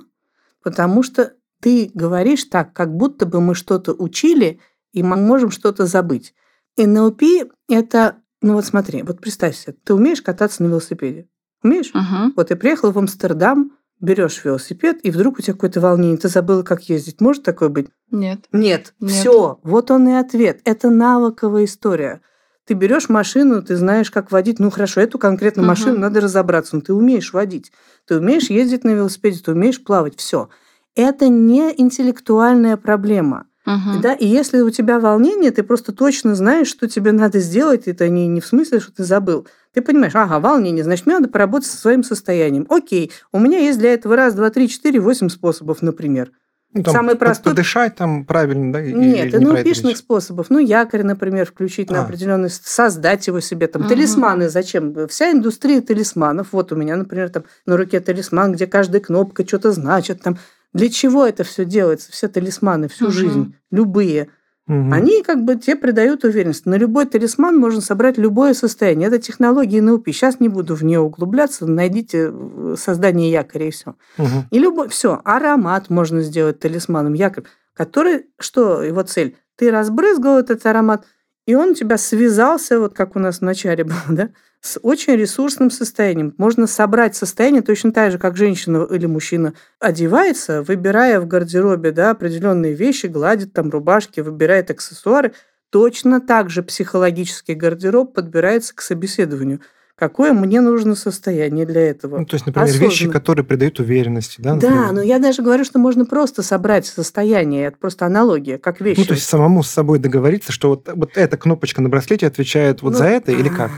потому что ты говоришь так, как будто бы мы что-то учили, и мы можем что-то забыть. НЛП – это, ну вот смотри, вот представь себе, ты умеешь кататься на велосипеде? Умеешь? Угу. Вот ты приехал в Амстердам, берешь велосипед, и вдруг у тебя какое-то волнение, ты забыла, как ездить. Может такое быть? Нет. Нет. Нет. Все, вот он и ответ. Это навыковая история. Ты берешь машину, ты знаешь, как водить. Ну хорошо, эту конкретно машину угу. надо разобраться, но ты умеешь водить. Ты умеешь ездить на велосипеде, ты умеешь плавать. Все. Это не интеллектуальная проблема. Угу. Да, и если у тебя волнение, ты просто точно знаешь, что тебе надо сделать. Это не, не в смысле, что ты забыл. Ты понимаешь, ага, волнение, значит, мне надо поработать со своим состоянием. Окей, у меня есть для этого раз, два, три, четыре, восемь способов, например. Ну, там, Самый простой. Подышать там правильно, да? Нет, ну пишных способов. Ну, якорь, например, включить а. на определенный, создать его себе. Там угу. талисманы зачем? Вся индустрия талисманов. Вот у меня, например, там на руке талисман, где каждая кнопка что-то значит. Там для чего это все делается? Все талисманы, всю угу. жизнь, любые. Угу. Они как бы тебе придают уверенность. На любой талисман можно собрать любое состояние. Это технологии НЛП. Сейчас не буду в нее углубляться. Найдите э, создание якоря и все. Угу. И любой, все, аромат можно сделать талисманом, якорь, который, что его цель? Ты разбрызгал этот аромат, и он у тебя связался, вот как у нас в начале было, <laughs> да, с очень ресурсным состоянием. Можно собрать состояние точно так же, как женщина или мужчина одевается, выбирая в гардеробе да, определенные вещи, гладит там рубашки, выбирает аксессуары. Точно так же психологический гардероб подбирается к собеседованию. Какое мне нужно состояние для этого? Ну, то есть, например, Осознанно. вещи, которые придают уверенности, да? Например? Да, но я даже говорю, что можно просто собрать состояние, это просто аналогия, как вещи. Ну, то есть самому с собой договориться, что вот, вот эта кнопочка на браслете отвечает вот ну, за это или как?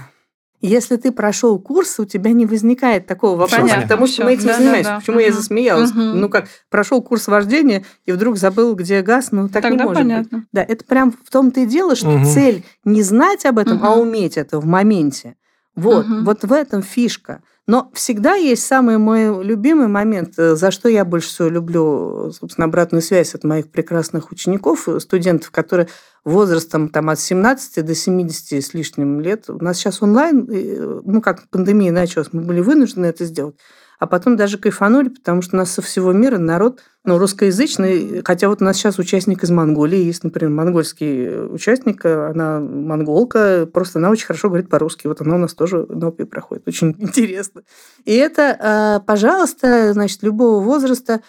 Если ты прошел курс, у тебя не возникает такого вопроса, Понятно, потому что мы этим да, занимаемся. Да, да. Почему угу. я засмеялась? Угу. Ну как, прошел курс вождения и вдруг забыл, где газ, ну так Тогда не может понятно. быть. Да, это прям в том-то и дело, что угу. цель не знать об этом, угу. а уметь это в моменте. Вот, угу. вот в этом фишка. Но всегда есть самый мой любимый момент, э, за что я больше всего люблю, собственно, обратную связь от моих прекрасных учеников, студентов, которые возрастом там, от 17 до 70 с лишним лет. У нас сейчас онлайн, э, ну, как пандемия началась, мы были вынуждены это сделать. А потом даже кайфанули, потому что у нас со всего мира народ ну, русскоязычный, хотя вот у нас сейчас участник из Монголии, есть, например, монгольский участник, она монголка, просто она очень хорошо говорит по-русски, вот она у нас тоже НОПИ проходит, очень <laughs> интересно. И это, пожалуйста, значит, любого возраста,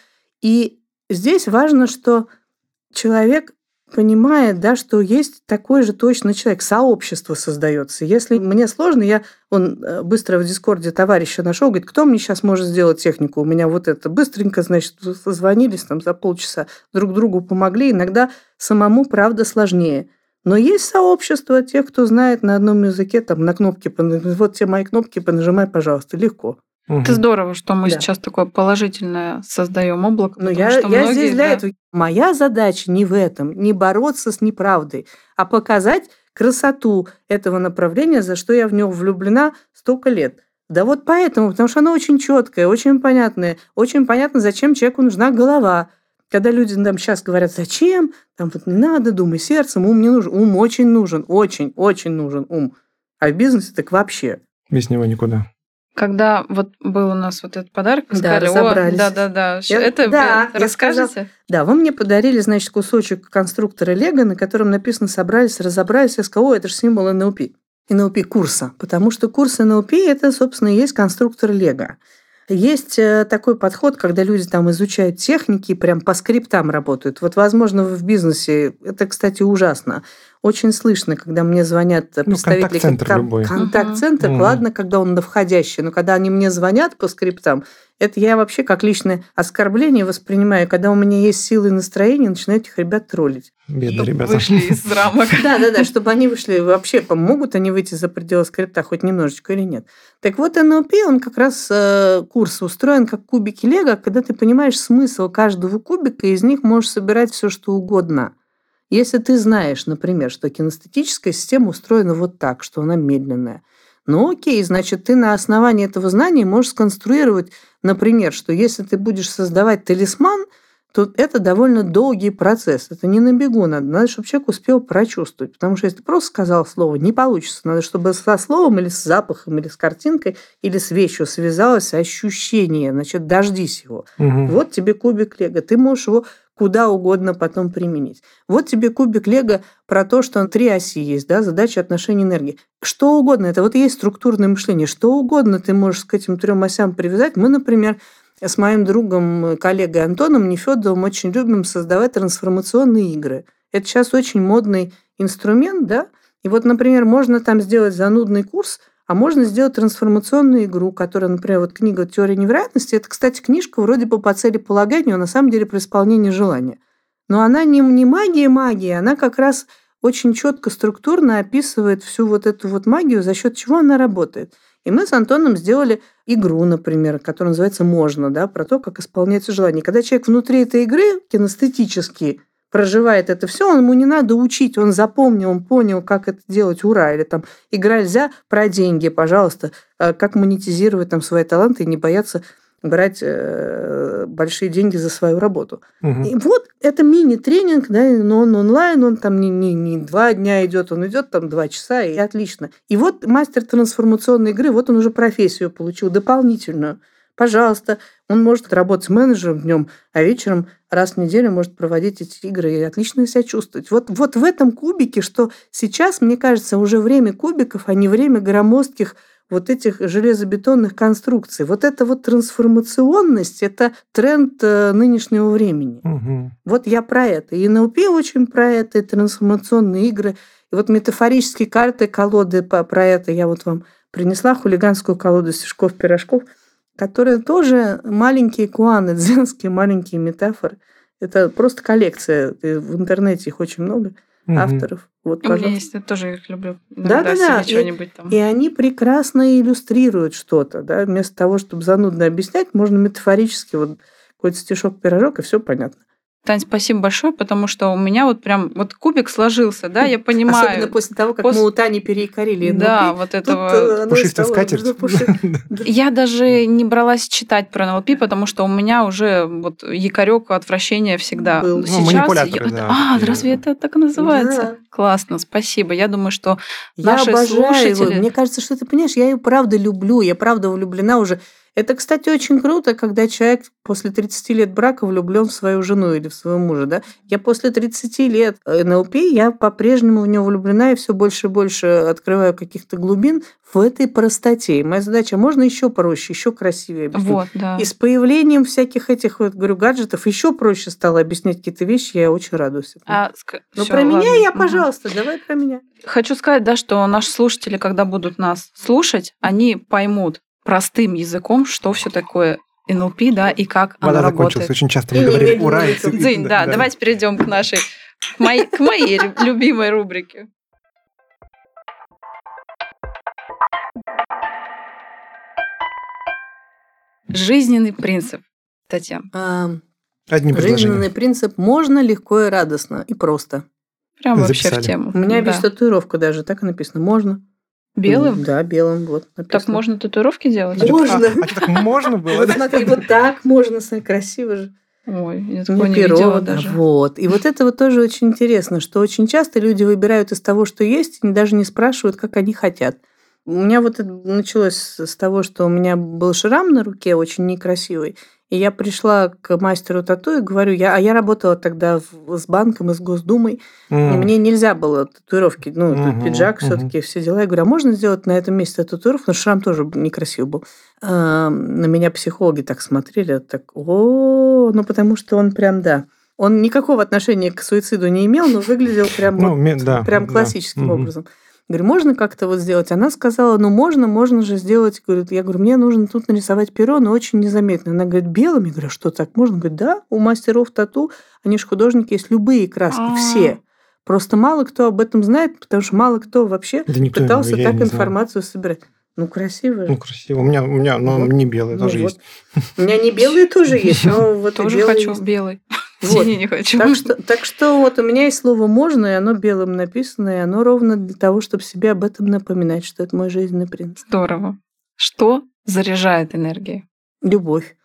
и здесь важно, что человек понимает, да, что есть такой же точно человек, сообщество создается. Если мне сложно, я он э, быстро в Дискорде товарища нашел, говорит, кто мне сейчас может сделать технику? У меня вот это. Быстренько, значит, созвонились там за полчаса, друг другу помогли. Иногда самому, правда, сложнее. Но есть сообщество тех, кто знает на одном языке, там, на кнопки, вот те мои кнопки, понажимай, пожалуйста, легко. Угу. Это здорово, что мы да. сейчас такое положительное создаем облако. Но я, я многие, здесь для да... этого. Моя задача не в этом, не бороться с неправдой, а показать красоту этого направления, за что я в него влюблена столько лет. Да вот поэтому, потому что оно очень четкое, очень понятное, очень понятно, зачем человеку нужна голова. Когда люди нам сейчас говорят, зачем, там вот не надо, думай сердцем, ум не нужен. Ум очень нужен, очень, очень нужен ум. А в бизнесе так вообще. Без него никуда. Когда вот был у нас вот этот подарок, вы да, сказали, о, да, да, да, я, это да, расскажете? Сказала, да, вы мне подарили, значит, кусочек конструктора Лего, на котором написано «собрались, разобрались». Я сказала, о, это же символ НЛП. НЛП курса, потому что курс НЛП – это, собственно, и есть конструктор Лего. Есть э, такой подход, когда люди там изучают техники и прям по скриптам работают. Вот, возможно, в бизнесе это, кстати, ужасно. Очень слышно, когда мне звонят ну, представители контакт-центр кон- любой. контакт-центр. Угу. Ладно, когда он на входящий, но когда они мне звонят по скриптам, это я вообще как личное оскорбление воспринимаю. Когда у меня есть силы и настроение, начинаю этих ребят троллить. Бедные ребята. Вышли из <laughs> рамок. Да, да, да, чтобы они вышли вообще, могут они выйти за пределы скрипта хоть немножечко или нет. Так вот, НЛП, он как раз э, курс устроен как кубики Лего, когда ты понимаешь смысл каждого кубика, и из них можешь собирать все, что угодно. Если ты знаешь, например, что кинестетическая система устроена вот так, что она медленная, ну окей, значит, ты на основании этого знания можешь сконструировать, например, что если ты будешь создавать талисман, то это довольно долгий процесс. Это не на бегу надо. Надо, чтобы человек успел прочувствовать. Потому что если ты просто сказал слово, не получится. Надо, чтобы со словом или с запахом, или с картинкой, или с вещью связалось ощущение. Значит, дождись его. Угу. Вот тебе кубик Лего. Ты можешь его куда угодно потом применить. Вот тебе кубик Лего про то, что три оси есть, да, задача отношения энергии. Что угодно, это вот и есть структурное мышление, что угодно ты можешь к этим трем осям привязать. Мы, например, с моим другом, коллегой Антоном Нефедовым очень любим создавать трансформационные игры. Это сейчас очень модный инструмент, да, и вот, например, можно там сделать занудный курс – а можно сделать трансформационную игру, которая, например, вот книга «Теория невероятности». Это, кстати, книжка вроде бы по целеполаганию, а на самом деле про исполнение желания. Но она не, не магия магия, она как раз очень четко, структурно описывает всю вот эту вот магию, за счет чего она работает. И мы с Антоном сделали игру, например, которая называется «Можно», да, про то, как исполняется желание. Когда человек внутри этой игры кинестетически проживает это все, ему не надо учить, он запомнил, он понял, как это делать, ура, или там игра нельзя про деньги, пожалуйста, а как монетизировать там свои таланты и не бояться брать э, большие деньги за свою работу. Угу. И вот это мини-тренинг, да, но он онлайн, он там не, не, не два дня идет, он идет там два часа, и отлично. И вот мастер трансформационной игры, вот он уже профессию получил дополнительную. Пожалуйста, он может работать менеджером днем, а вечером раз в неделю может проводить эти игры и отлично себя чувствовать. Вот, вот в этом кубике, что сейчас, мне кажется, уже время кубиков, а не время громоздких вот этих железобетонных конструкций. Вот эта вот трансформационность – это тренд э, нынешнего времени. Угу. Вот я про это. И НЛП очень про это, и трансформационные игры. И вот метафорические карты, колоды про это я вот вам принесла, хулиганскую колоду стишков-пирожков – которые тоже маленькие куаны, <laughs> дзенские маленькие метафоры. Это просто коллекция. В интернете их очень много Мгм. авторов. Вот, У меня пожалуйста. есть, я тоже их люблю. Да-да-да, Иногда себе и- там. И они прекрасно иллюстрируют что-то. Да? Вместо того, чтобы занудно объяснять, можно метафорически вот какой-то стишок-пирожок, и все понятно. Тань, спасибо большое, потому что у меня вот прям вот кубик сложился, да, я понимаю. Особенно после того, как Пос- мы у Тани переикорили Да, NLP. вот этого... э, стало скатерть. <laughs> Я даже не бралась читать про НЛП, потому что у меня уже вот якорек отвращения всегда. Был. Ну, Сейчас я- да, А, разве это так и называется? Да. Классно, спасибо. Я думаю, что Я Наши обожаю его. слушатели- Мне кажется, что ты понимаешь, я ее правда люблю, я правда влюблена уже. Это, кстати, очень круто, когда человек после 30 лет брака влюблен в свою жену или в своего мужа. Да? Я после 30 лет НЛП, я по-прежнему в него влюблена и все больше и больше открываю каких-то глубин в этой простоте. И моя задача, можно еще проще, еще красивее объяснить. вот, да. И с появлением всяких этих, вот, говорю, гаджетов еще проще стало объяснять какие-то вещи, я очень радуюсь. А, Но всё, про меня ладно. я, Мгм. пожалуйста, давай про меня. Хочу сказать, да, что наши слушатели, когда будут нас слушать, они поймут простым языком, что все такое НЛП, да, и как Вода оно закончилась. работает. Очень часто И мы не говорим «Ура!» и Дзынь, да, давайте перейдем к нашей, к моей, к моей лю- любимой рубрике. Жизненный принцип. Татьяна, А, Одни предложения. Жизненный принцип можно легко и радостно, и просто. прям вообще в тему. У меня Да. есть татуировка даже, так и написано. Можно. Белым? Да, белым, вот. Так можно татуировки делать? А Можно. А что так можно было? Вот да? смотри, вот так можно, красиво же. Ой, я такого не видела да, даже. Вот. И вот это вот тоже очень интересно, что очень часто люди выбирают из того, что есть, и даже не спрашивают, как они хотят. У меня вот это началось с того, что у меня был шрам на руке очень некрасивый. И я пришла к мастеру тату и говорю, я, а я работала тогда в, с банком и с Госдумой, mm. и мне нельзя было татуировки, ну, mm-hmm, пиджак mm-hmm. все-таки, все дела. Я говорю, а можно сделать на этом месте татуировку? Но шрам тоже некрасивый был. А, на меня психологи так смотрели, так, о, ну, потому что он прям, да. Он никакого отношения к суициду не имел, но выглядел прям, ну, вот, да, прям классическим да. образом. Говорю, можно как-то вот сделать? Она сказала, ну можно, можно же сделать. Говорит, я говорю, мне нужно тут нарисовать перо, но очень незаметно. Она говорит, белым? Я говорю, «А что так можно? Говорит, да, у мастеров тату, они же художники, есть любые краски, А-а-а. все. Просто мало кто об этом знает, потому что мало кто вообще да никто, пытался так информацию знаю. собирать. Ну, красиво. Ну, красиво. У меня, у меня но вот. не белый ну, тоже вот. есть. У меня не белые тоже <laughs> есть, но вот Тоже хочу белый. <laughs> Вот. не хочу. Так что, так что вот у меня есть слово «можно», и оно белым написано, и оно ровно для того, чтобы себе об этом напоминать, что это мой жизненный принцип. Здорово. Что заряжает энергией? Любовь.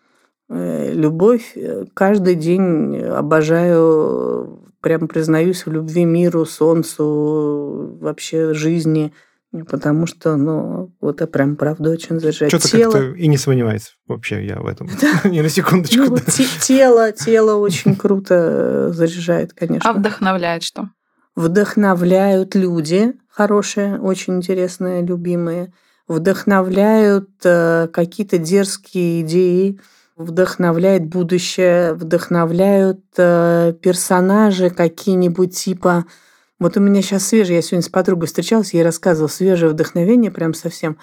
Э, любовь. Каждый день обожаю, прям признаюсь в любви миру, солнцу, вообще жизни – Потому что, ну, вот это прям правда очень заряжает. Что-то тело... как-то и не сомневается вообще я в этом. <laughs> <laughs> Не на секундочку. Ну, тело, тело очень круто э, заряжает, конечно. А вдохновляет что? Вдохновляют люди хорошие, очень интересные, любимые. Вдохновляют э, какие-то дерзкие идеи, вдохновляет будущее, вдохновляют э, персонажи какие-нибудь типа вот у меня сейчас свежее, я сегодня с подругой встречалась, я ей рассказывала свежее вдохновение, прям совсем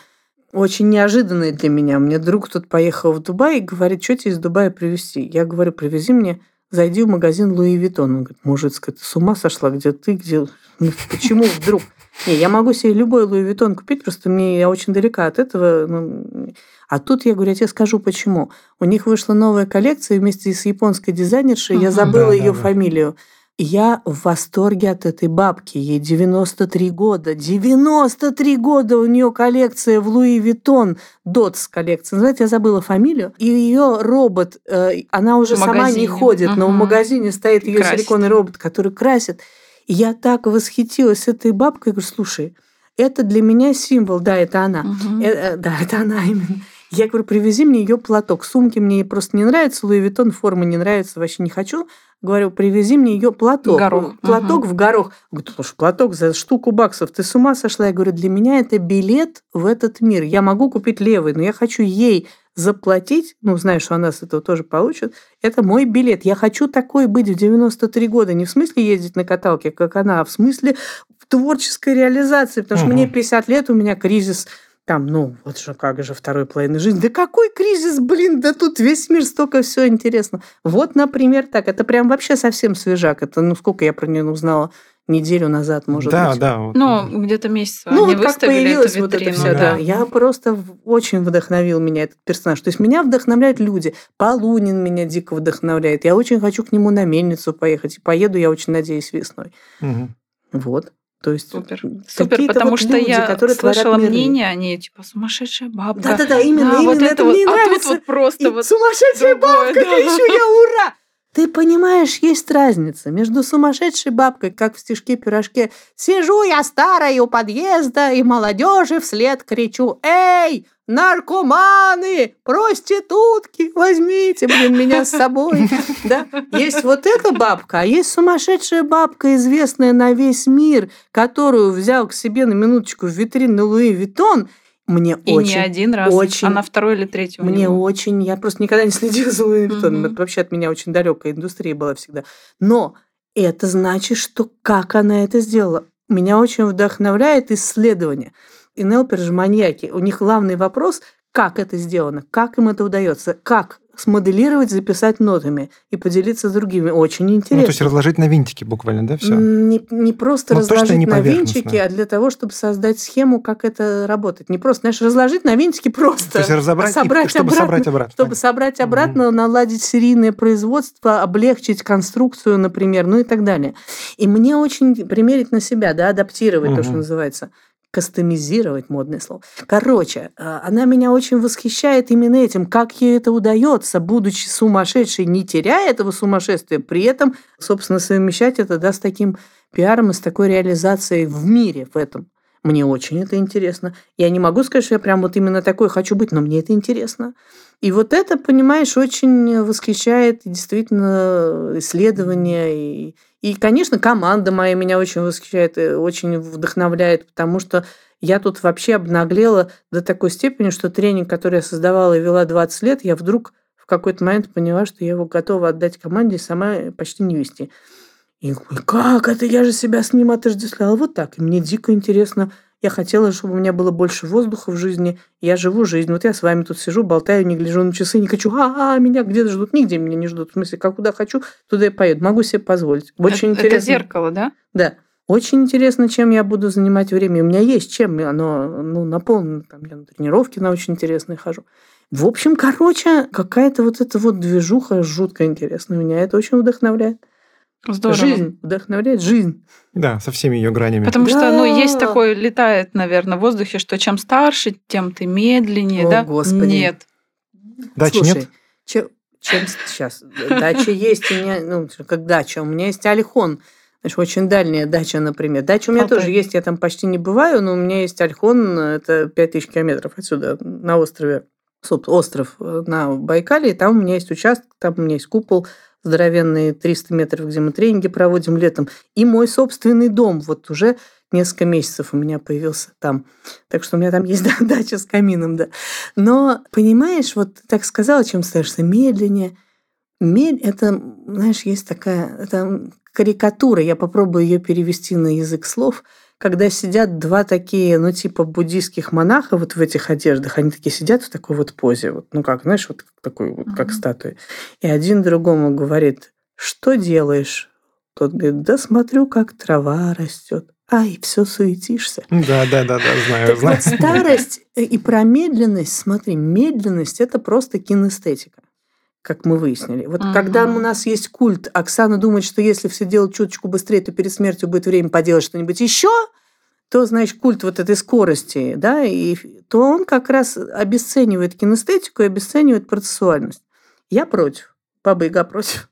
очень неожиданное для меня. Мне друг тут поехал в Дубай и говорит, что тебе из Дубая привезти? Я говорю, привези мне, зайди в магазин Louis Vuitton. Он говорит, Мужицкая, ты с ума сошла, где ты, где... <laughs> Ну, почему вдруг? Не, я могу себе любой Louis Vuitton купить, просто мне я очень далека от этого. Ну, а тут я говорю, я тебе скажу почему. У них вышла новая коллекция вместе с японской дизайнершей, я забыла да, ее да, фамилию. Да. Я в восторге от этой бабки. Ей 93 года. 93 года у нее коллекция в Louis Vuitton. Dots коллекция. Знаете, я забыла фамилию. И ее робот, э, она уже сама не ходит, угу. но в магазине стоит ее силиконный робот, который красит. И я так восхитилась этой бабкой. Я говорю, слушай, это для меня символ. Да, это она. Угу. Э, да, это она именно. Я говорю, привези мне ее платок. Сумки мне просто не нравятся, Louis Vuitton форма не нравится, вообще не хочу. Говорю, привези мне ее платок. Горох. Платок угу. в горох. Говорит, слушай, платок за штуку баксов. Ты с ума сошла? Я говорю, для меня это билет в этот мир. Я могу купить левый, но я хочу ей заплатить, ну, знаешь, что она с этого тоже получит, это мой билет. Я хочу такой быть в 93 года. Не в смысле ездить на каталке, как она, а в смысле творческой реализации. Потому угу. что мне 50 лет, у меня кризис там, ну, вот же как же второй половины жизни. Да какой кризис, блин, да тут весь мир столько все интересно. Вот, например, так. Это прям вообще совсем свежак. Это, ну, сколько я про нее узнала? неделю назад, может да, быть. Да, да. Вот. Ну, где-то месяц ну, они вот как появилось вот это все, да. да. Я просто очень вдохновил меня этот персонаж. То есть меня вдохновляют люди. Полунин меня дико вдохновляет. Я очень хочу к нему на мельницу поехать. И поеду, я очень надеюсь, весной. Угу. Вот. То есть супер, супер, потому вот что люди, я слышала мнение, они типа сумасшедшая бабка. Да-да-да, именно, да, именно вот это, вот, мне а нравится. тут вот просто и вот сумасшедшая другое, бабка, да. еще я ура! Ты понимаешь, есть разница между сумасшедшей бабкой, как в стишке-пирожке «Сижу я старая у подъезда и молодежи вслед кричу «Эй, наркоманы, проститутки, возьмите, блин, меня с собой. <laughs> Да? Есть вот эта бабка, а есть сумасшедшая бабка, известная на весь мир, которую взял к себе на минуточку в витрину Louis Vuitton – мне и очень, не один раз, очень, а на второй или третий Мне него. очень, я просто никогда не следила за Луи Виттоном. Это вообще от меня очень далекая индустрия была всегда. Но это значит, что как она это сделала. Меня очень вдохновляет исследование. И НЛПеры же маньяки. У них главный вопрос, как это сделано, как им это удается, как смоделировать, записать нотами и поделиться с другими. Очень интересно. Ну, то есть разложить на винтики буквально, да, все? Не, не просто Но разложить не на винтики, а для того, чтобы создать схему, как это работает. Не просто, знаешь, разложить на винтики <laughs> просто. То есть разобрать, а собрать и, чтобы обратно, собрать обратно. Чтобы собрать обратно, наладить серийное производство, облегчить конструкцию, например, ну и так далее. И мне очень примерить на себя, да, адаптировать угу. то, что называется кастомизировать, модное слово. Короче, э, она меня очень восхищает именно этим, как ей это удается, будучи сумасшедшей, не теряя этого сумасшествия, при этом, собственно, совмещать это да, с таким пиаром и с такой реализацией в мире в этом. Мне очень это интересно. Я не могу сказать, что я прям вот именно такой хочу быть, но мне это интересно. И вот это, понимаешь, очень восхищает действительно исследования. И, и, конечно, команда моя меня очень восхищает, и очень вдохновляет, потому что я тут вообще обнаглела до такой степени, что тренинг, который я создавала и вела 20 лет, я вдруг в какой-то момент поняла, что я его готова отдать команде и сама почти не вести. И как это? Я же себя с ним отождествляла. Вот так. И мне дико интересно. Я хотела, чтобы у меня было больше воздуха в жизни. Я живу жизнь. Вот я с вами тут сижу, болтаю, не гляжу на часы, не хочу. А, -а, меня где-то ждут. Нигде меня не ждут. В смысле, как куда хочу, туда я поеду. Могу себе позволить. Очень это, интересно. Это зеркало, да? Да. Очень интересно, чем я буду занимать время. У меня есть чем. Оно ну, наполнено. Там, я на тренировки на очень интересные хожу. В общем, короче, какая-то вот эта вот движуха жутко интересная. Меня это очень вдохновляет. Здорово. Жизнь вдохновляет жизнь. Да, со всеми ее гранями. Потому Да. что, ну, есть такое, летает, наверное, в воздухе, что чем старше, тем ты медленнее, О, да? Господи. Нет. Дачи Слушай, нет? че- чем сейчас? Дача есть, у меня, ну, как дача. У меня есть Альхон. Значит, очень дальняя дача, например. Дача у меня Алтай. тоже есть, я там почти не бываю, но у меня есть Альхон, это 5000 километров отсюда, на острове. Остров э, на Байкале, и там у меня есть участок, там у меня есть купол здоровенный, 300 метров, где мы тренинги проводим летом. И мой собственный дом, вот уже несколько месяцев у меня появился там. Так что у меня там есть <laughs> да, дача с камином, да. Но, понимаешь, вот так сказала, чем становишься медленнее. Медь – это, знаешь, есть такая это карикатура, я попробую ее перевести на язык слов, когда сидят два такие, ну, типа буддийских монаха вот в этих одеждах, они такие сидят в такой вот позе, вот, ну, как, знаешь, вот такой вот, как Мгм. статуи. И один другому говорит, что делаешь? Тот говорит, да смотрю, как трава растет. Ай, все суетишься. Да, да, да, да, знаю, Так знаю. вот, старость и про медленность, смотри, медленность – это просто кинестетика, как мы выяснили. Вот Мгм. когда у нас есть культ, Оксана думает, что если все делать чуточку быстрее, то перед смертью будет время поделать что-нибудь еще, то, значит, культ вот этой скорости, да, и то он как раз обесценивает кинестетику и обесценивает процессуальность. Я против, Баба Яга против.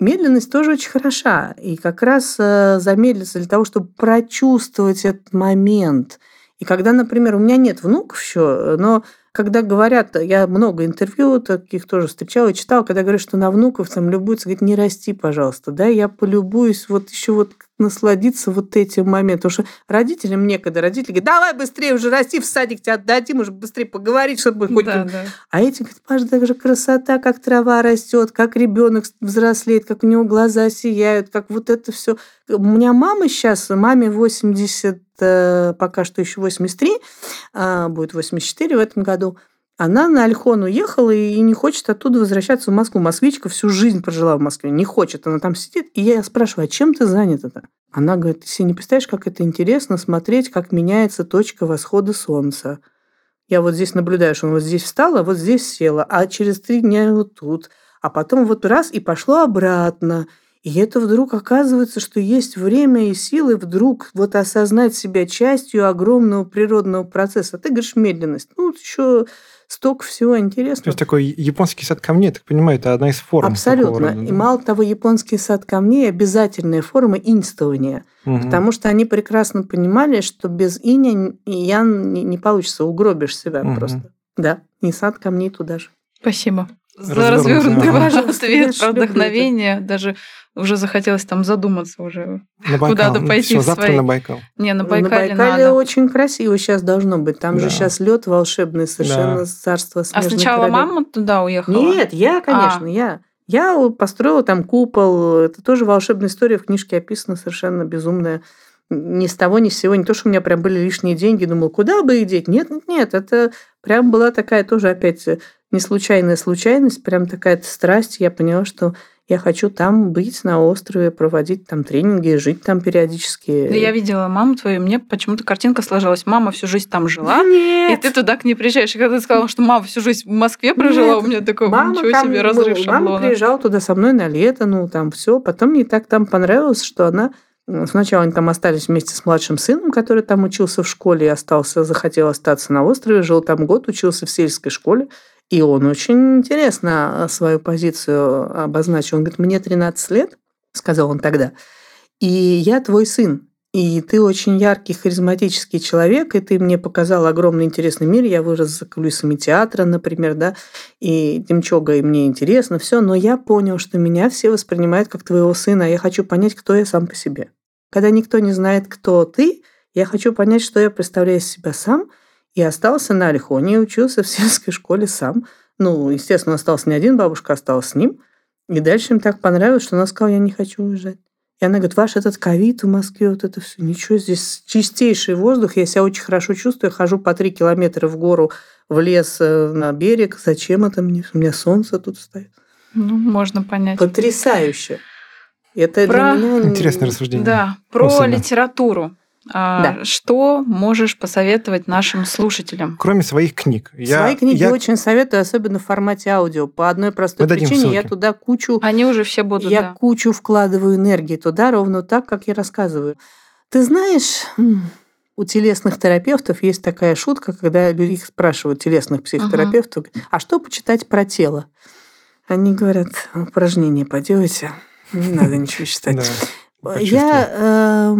Медленность тоже очень хороша. И как раз э, замедлиться для того, чтобы прочувствовать этот момент. И когда, например, у меня нет внуков еще, но когда говорят, я много интервью таких тоже встречала читала, когда говорят, что на внуков там любуются, говорят, не расти, пожалуйста, да, я полюбуюсь вот еще вот насладиться вот этим моментом, потому что родителям некогда, родители говорят, давай быстрее уже расти, в садик тебя отдадим, уже быстрее поговорить, чтобы хоть Да, да. а эти говорят, Паш, так же красота, как трава растет, как ребенок взрослеет, как у него глаза сияют, как вот это все. У меня мама сейчас, маме 80, э, пока что еще 83, а, будет 84 в этом году. Она на Альхон уехала и не хочет оттуда возвращаться в Москву. Москвичка всю жизнь прожила в Москве. Не хочет. Она там сидит. И я спрашиваю, а чем ты занята-то? Она говорит, ты себе не представляешь, как это интересно смотреть, как меняется точка восхода солнца. Я вот здесь наблюдаю, что он вот здесь встала, вот здесь села, а через три дня вот тут. А потом вот раз и пошло обратно. И это вдруг оказывается, что есть время и силы вдруг вот осознать себя частью огромного природного процесса. А ты говоришь медленность. Ну, еще столько всего То интересного. есть такой японский сад камней, я так понимаю, это одна из форм. Абсолютно. рода, И да? мало того, японский сад камней обязательная форма инствования. Мгм. Потому что они прекрасно понимали, что без иня и ян не, не получится, угробишь себя Мгм. просто. Да, и сад камней туда же. Спасибо за Развернутый, ваш ответ про вдохновение. Даже уже захотелось там задуматься уже. На Байкал. Куда-то Ну, пойти всё, в завтра на Байкал. Не, на На Байкале, Байкале надо. очень красиво сейчас должно быть. Там же Да. сейчас лед волшебный, совершенно Да. царство А сначала королев. мама туда уехала? Нет, я, конечно, А. я. Я построила там купол. Это тоже волшебная история в книжке описана, совершенно безумная. Ни с того, ни с сего. Не то, что у меня прям были лишние деньги, думал, куда бы их деть. Нет, нет, нет. Это прям была такая тоже опять не случайная случайность, прям такая страсть. Я поняла, что я хочу там быть на острове, проводить там тренинги, жить там периодически. Да я видела маму твою, мне почему-то картинка сложилась. Мама всю жизнь там жила, и Нет. ты туда к ней приезжаешь. И когда ты сказала, что мама всю жизнь в Москве прожила, Нет. у меня такой, Мама ничего там, себе, разрыв Мама шаблона. приезжала туда со мной на лето, ну, там все. Потом мне так там понравилось, что она... Сначала они там остались вместе с младшим сыном, который там учился в школе и остался, захотел остаться на острове, жил там год, учился в сельской школе. И он очень интересно а, свою позицию обозначил. Он говорит, мне 13 лет, сказал он тогда, и я твой сын. И ты очень яркий, харизматический человек, и ты мне показал огромный интересный мир. Я вырос за кулисами театра, например, да, и Демчога, и мне интересно все, но я понял, что меня все воспринимают как твоего сына, а я хочу понять, кто я сам по себе. Когда никто не знает, кто ты, я хочу понять, что я представляю из себя сам, и остался на Альхоне, учился в <laughs> сельской школе сам. Ну, естественно, остался не один, бабушка осталась с ним. И дальше им так понравилось, что она сказала, я не хочу уезжать. И она говорит, ваш этот ковид в Москве, вот это все, ничего, здесь чистейший воздух, я себя очень хорошо чувствую, хожу по три километра в гору, в лес, э, на берег, зачем это мне? У меня солнце тут стоит. Ну, можно понять. Потрясающе. Это про... для меня... Интересное рассуждение. Да, про Особенно. литературу. А, да. Что можешь посоветовать нашим слушателям? Кроме своих книг. Я, Свои книги я... очень советую, особенно в формате аудио. По одной простой Мы причине я туда кучу... Они уже все будут, Я да. кучу вкладываю энергии туда, ровно так, как я рассказываю. Ты знаешь, у телесных терапевтов есть такая шутка, когда их спрашивают, телесных психотерапевтов, uh а что почитать про тело? Они говорят, упражнения поделайте, не надо ничего читать. Я э,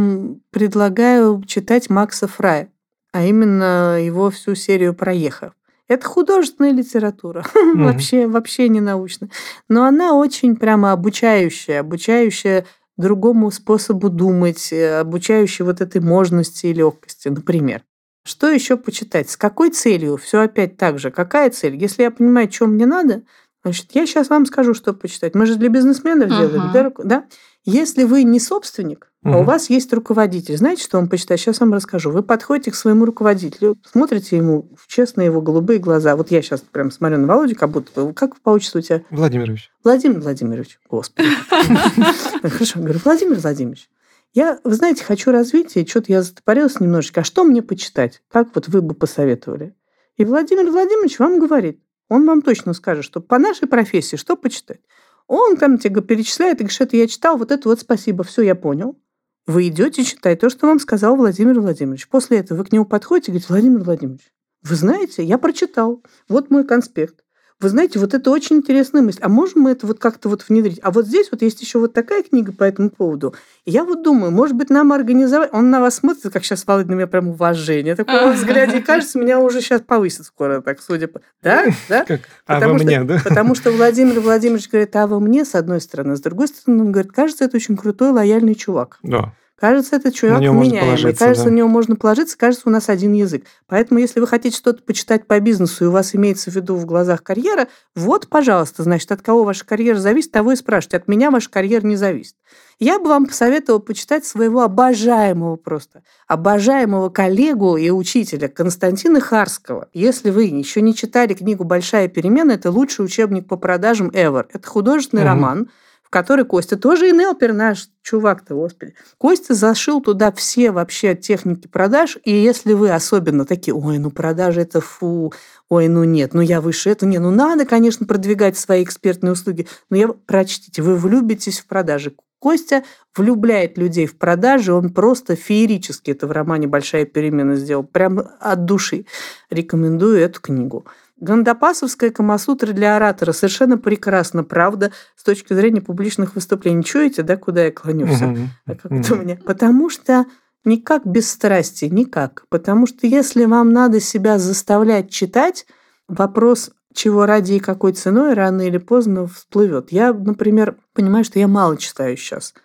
предлагаю читать Макса Фрая, а именно его всю серию проехав. Это художественная литература, <laughs> mm-hmm. вообще, вообще не научная. Но она очень прямо обучающая, обучающая другому способу думать, э, обучающая вот этой можности и легкости, например. Что еще почитать? С какой целью? Все опять так же. Какая цель? Если я понимаю, что мне надо, значит, я сейчас вам скажу, что почитать. Мы же для бизнесменов uh-huh. делаем, да? Если вы не собственник, угу. а у вас есть руководитель, знаете, что он почитает? Сейчас вам расскажу. Вы подходите к своему руководителю, смотрите ему в честные его голубые глаза. Вот я сейчас прям смотрю на Володю, как будто бы. Как получится у тебя? Владимирович. Владимир Владимирович. Господи. <laughs> Хорошо. Говорю, Владимир Владимирович, я, вы знаете, хочу развития, что-то я затопорилась немножечко. А что мне почитать? Как вот вы бы посоветовали? И Владимир Владимирович вам говорит, он вам точно скажет, что по нашей профессии что почитать? Он там тебе перечисляет и говорит, это я читал, вот это вот спасибо, все, я понял. Вы идете читать то, что вам сказал Владимир Владимирович. После этого вы к нему подходите и говорите, Владимир Владимирович, вы знаете, я прочитал, вот мой конспект. Вы знаете, вот это очень интересная мысль. А можем мы это вот как-то вот внедрить? А вот здесь вот есть еще вот такая книга по этому поводу. И я вот думаю, может быть, нам организовать... Он на вас смотрит, как сейчас Володя на меня прям уважение. Такое <laughs> взгляде. И кажется, меня уже сейчас повысит скоро, так судя по... Да? Да? <laughs> Как? А потому во мне, да? Потому что Владимир Владимирович говорит, а во мне, с одной стороны. С другой стороны, он говорит, кажется, это очень крутой, лояльный чувак. Да. Кажется, этот человек меняемый. Кажется, да. на него можно положиться. Кажется, у нас один язык. Поэтому, если вы хотите что-то почитать по бизнесу, и у вас имеется в виду в глазах карьера, вот, пожалуйста, значит, от кого ваша карьера зависит, того и спрашивайте. От меня ваша карьера не зависит. Я бы вам посоветовала почитать своего обожаемого просто, обожаемого коллегу и учителя Константина Харского. Если вы еще не читали книгу «Большая перемена», это лучший учебник по продажам ever. Это художественный угу. роман, в который Костя тоже и Нелпер наш чувак-то, господи. Костя зашил туда все вообще техники продаж, и если вы особенно такие, ой, ну продажи это фу, ой, ну нет, ну я выше это, не, ну надо, конечно, продвигать свои экспертные услуги, но я прочтите, вы влюбитесь в продажи. Костя влюбляет людей в продажи, он просто феерически это в романе «Большая перемена» сделал, прям от души. Рекомендую эту книгу. Гандапасовская Камасутра для оратора совершенно прекрасно, правда, с точки зрения публичных выступлений. Чуете, да, куда я клоню все? Uh-huh. А как это у меня? Потому что никак без страсти, никак. Потому что если вам надо себя заставлять читать, вопрос, чего ради и какой ценой, рано или поздно всплывет. Я, например, понимаю, что я мало читаю сейчас –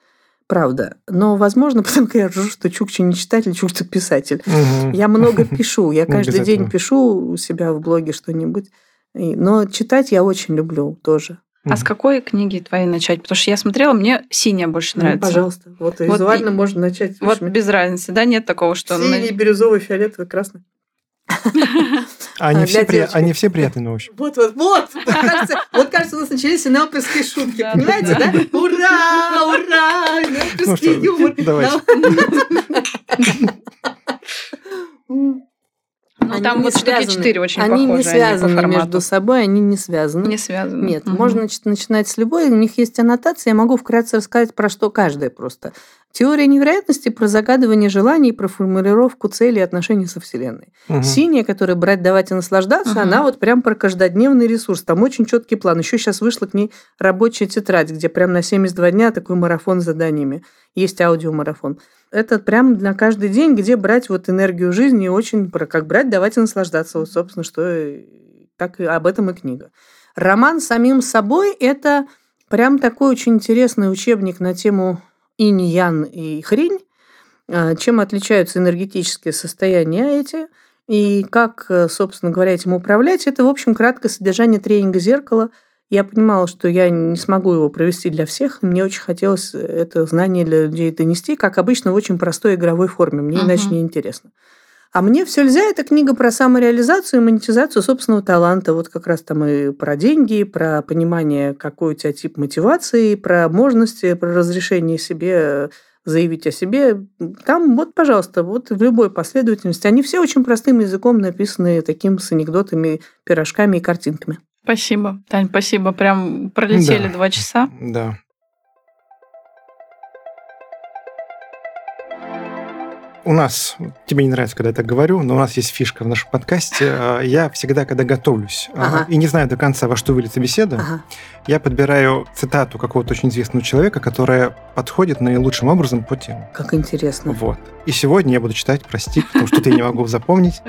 правда. Но, возможно, <laughs> потому что я ржу, что Чукча не читатель, Чукча писатель. Угу. Я много пишу, я <laughs> каждый день пишу у себя в блоге что-нибудь. Но читать я очень люблю тоже. А с какой книги твоей начать? Потому что я смотрела, мне синяя больше ну, нравится. Ну, пожалуйста. Вот, вот визуально и... можно начать. Вот без разницы, да? Нет такого, что... Синий, бирюзовый, фиолетовый, красный. Они, все, при... они все приятные на ощупь. Вот, вот, вот. <laughs> Кажется, вот, кажется, у нас начались НЛПские шутки. Понимаете, да? Ура, ура! НЛПский ну юмор. Давайте. <laughs> Ну, там вот штуки четыре очень они похожи. Не связаны они между собой, они не связаны. Не связаны. Нет, угу. можно начинать с любой. У них есть аннотация. Я могу вкратце рассказать про что каждая просто. Теория невероятности про загадывание желаний, про формулировку целей и отношений со Вселенной. Угу. Синяя, которая брать, давать и наслаждаться, угу. она вот прям про каждодневный ресурс. Там очень четкий план. Еще сейчас вышла к ней рабочая тетрадь, где прям на 72 дня такой марафон с заданиями. Есть аудиомарафон. Это прям на каждый день, где брать вот энергию жизни, очень про как брать, давать и наслаждаться. Вот, собственно, что так и об этом и книга. Роман самим собой – это прям такой очень интересный учебник на тему инь-ян и хрень, а, чем отличаются энергетические состояния эти, и как, э, собственно говоря, этим управлять. Это, в общем, краткое содержание тренинга зеркала. Я понимала, что я не смогу его провести для всех. Мне очень хотелось это знание для людей донести, как обычно, в очень простой игровой форме. Мне uh-huh. иначе не интересно. А мне все нельзя. Это книга про самореализацию и монетизацию собственного таланта. Вот как раз там и про деньги, про понимание, какой у тебя тип мотивации, про возможности, про разрешение себе заявить о себе. Там вот, пожалуйста, вот в любой последовательности. Они все очень простым языком написаны, таким с анекдотами, пирожками и картинками. Спасибо, Тань, спасибо. Прям пролетели да. два часа. Да. У нас, тебе не нравится, когда я так говорю, но у нас есть фишка в нашем подкасте. А, я всегда, когда готовлюсь а, ага. и не знаю до конца, во что выльется беседа, ага. я подбираю цитату какого-то очень известного человека, которая подходит наилучшим образом по теме. Как интересно. Вот. И сегодня я буду читать, прости, потому что я не могу запомнить.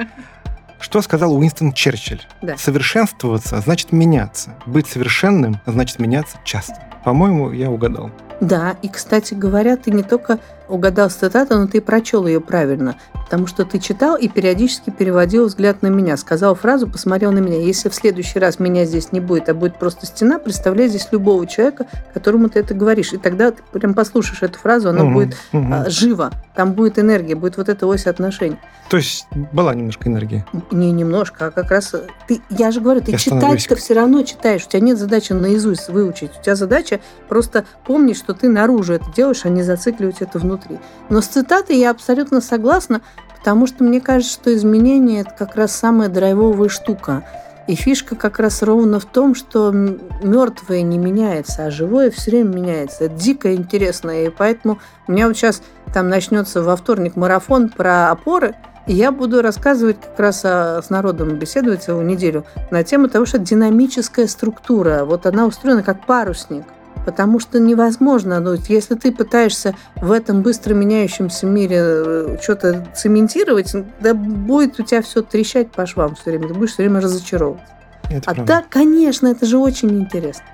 Что сказал Уинстон Черчилль? Да. Совершенствоваться значит меняться. Быть совершенным значит меняться часто. По-моему, я угадал. Да, и, кстати говоря, ты не только угадал цитату, но ты прочел ее правильно, потому что ты читал и периодически переводил взгляд на меня, сказал фразу, посмотрел на меня. Если в следующий раз меня здесь не будет, а будет просто стена, представляй здесь любого человека, которому ты это говоришь. И тогда ты прям послушаешь эту фразу, она угу, будет угу. А, живо, там будет энергия, будет вот эта ось отношений. То есть была немножко энергии? Не немножко, а как раз ты, я же говорю, ты я читать-то все равно читаешь. У тебя нет задачи наизусть выучить. У тебя задача просто помнить, что ты наружу это делаешь, а не зацикливать это внутри. Но с цитатой я абсолютно согласна, потому что мне кажется, что изменение – это как раз самая драйвовая штука. И фишка как раз ровно в том, что мертвое не меняется, а живое все время меняется. Это дико интересно. И поэтому у меня вот сейчас там начнется во вторник марафон про опоры, и я буду рассказывать как раз о, с народом, беседовать целую неделю на тему того, что динамическая структура, вот она устроена как парусник потому что невозможно. Ну, если ты пытаешься в этом быстро меняющемся мире э, что-то цементировать, да будет у тебя все трещать по швам все время, ты будешь все время разочаровываться. Это а правда. так, конечно, это же очень интересно.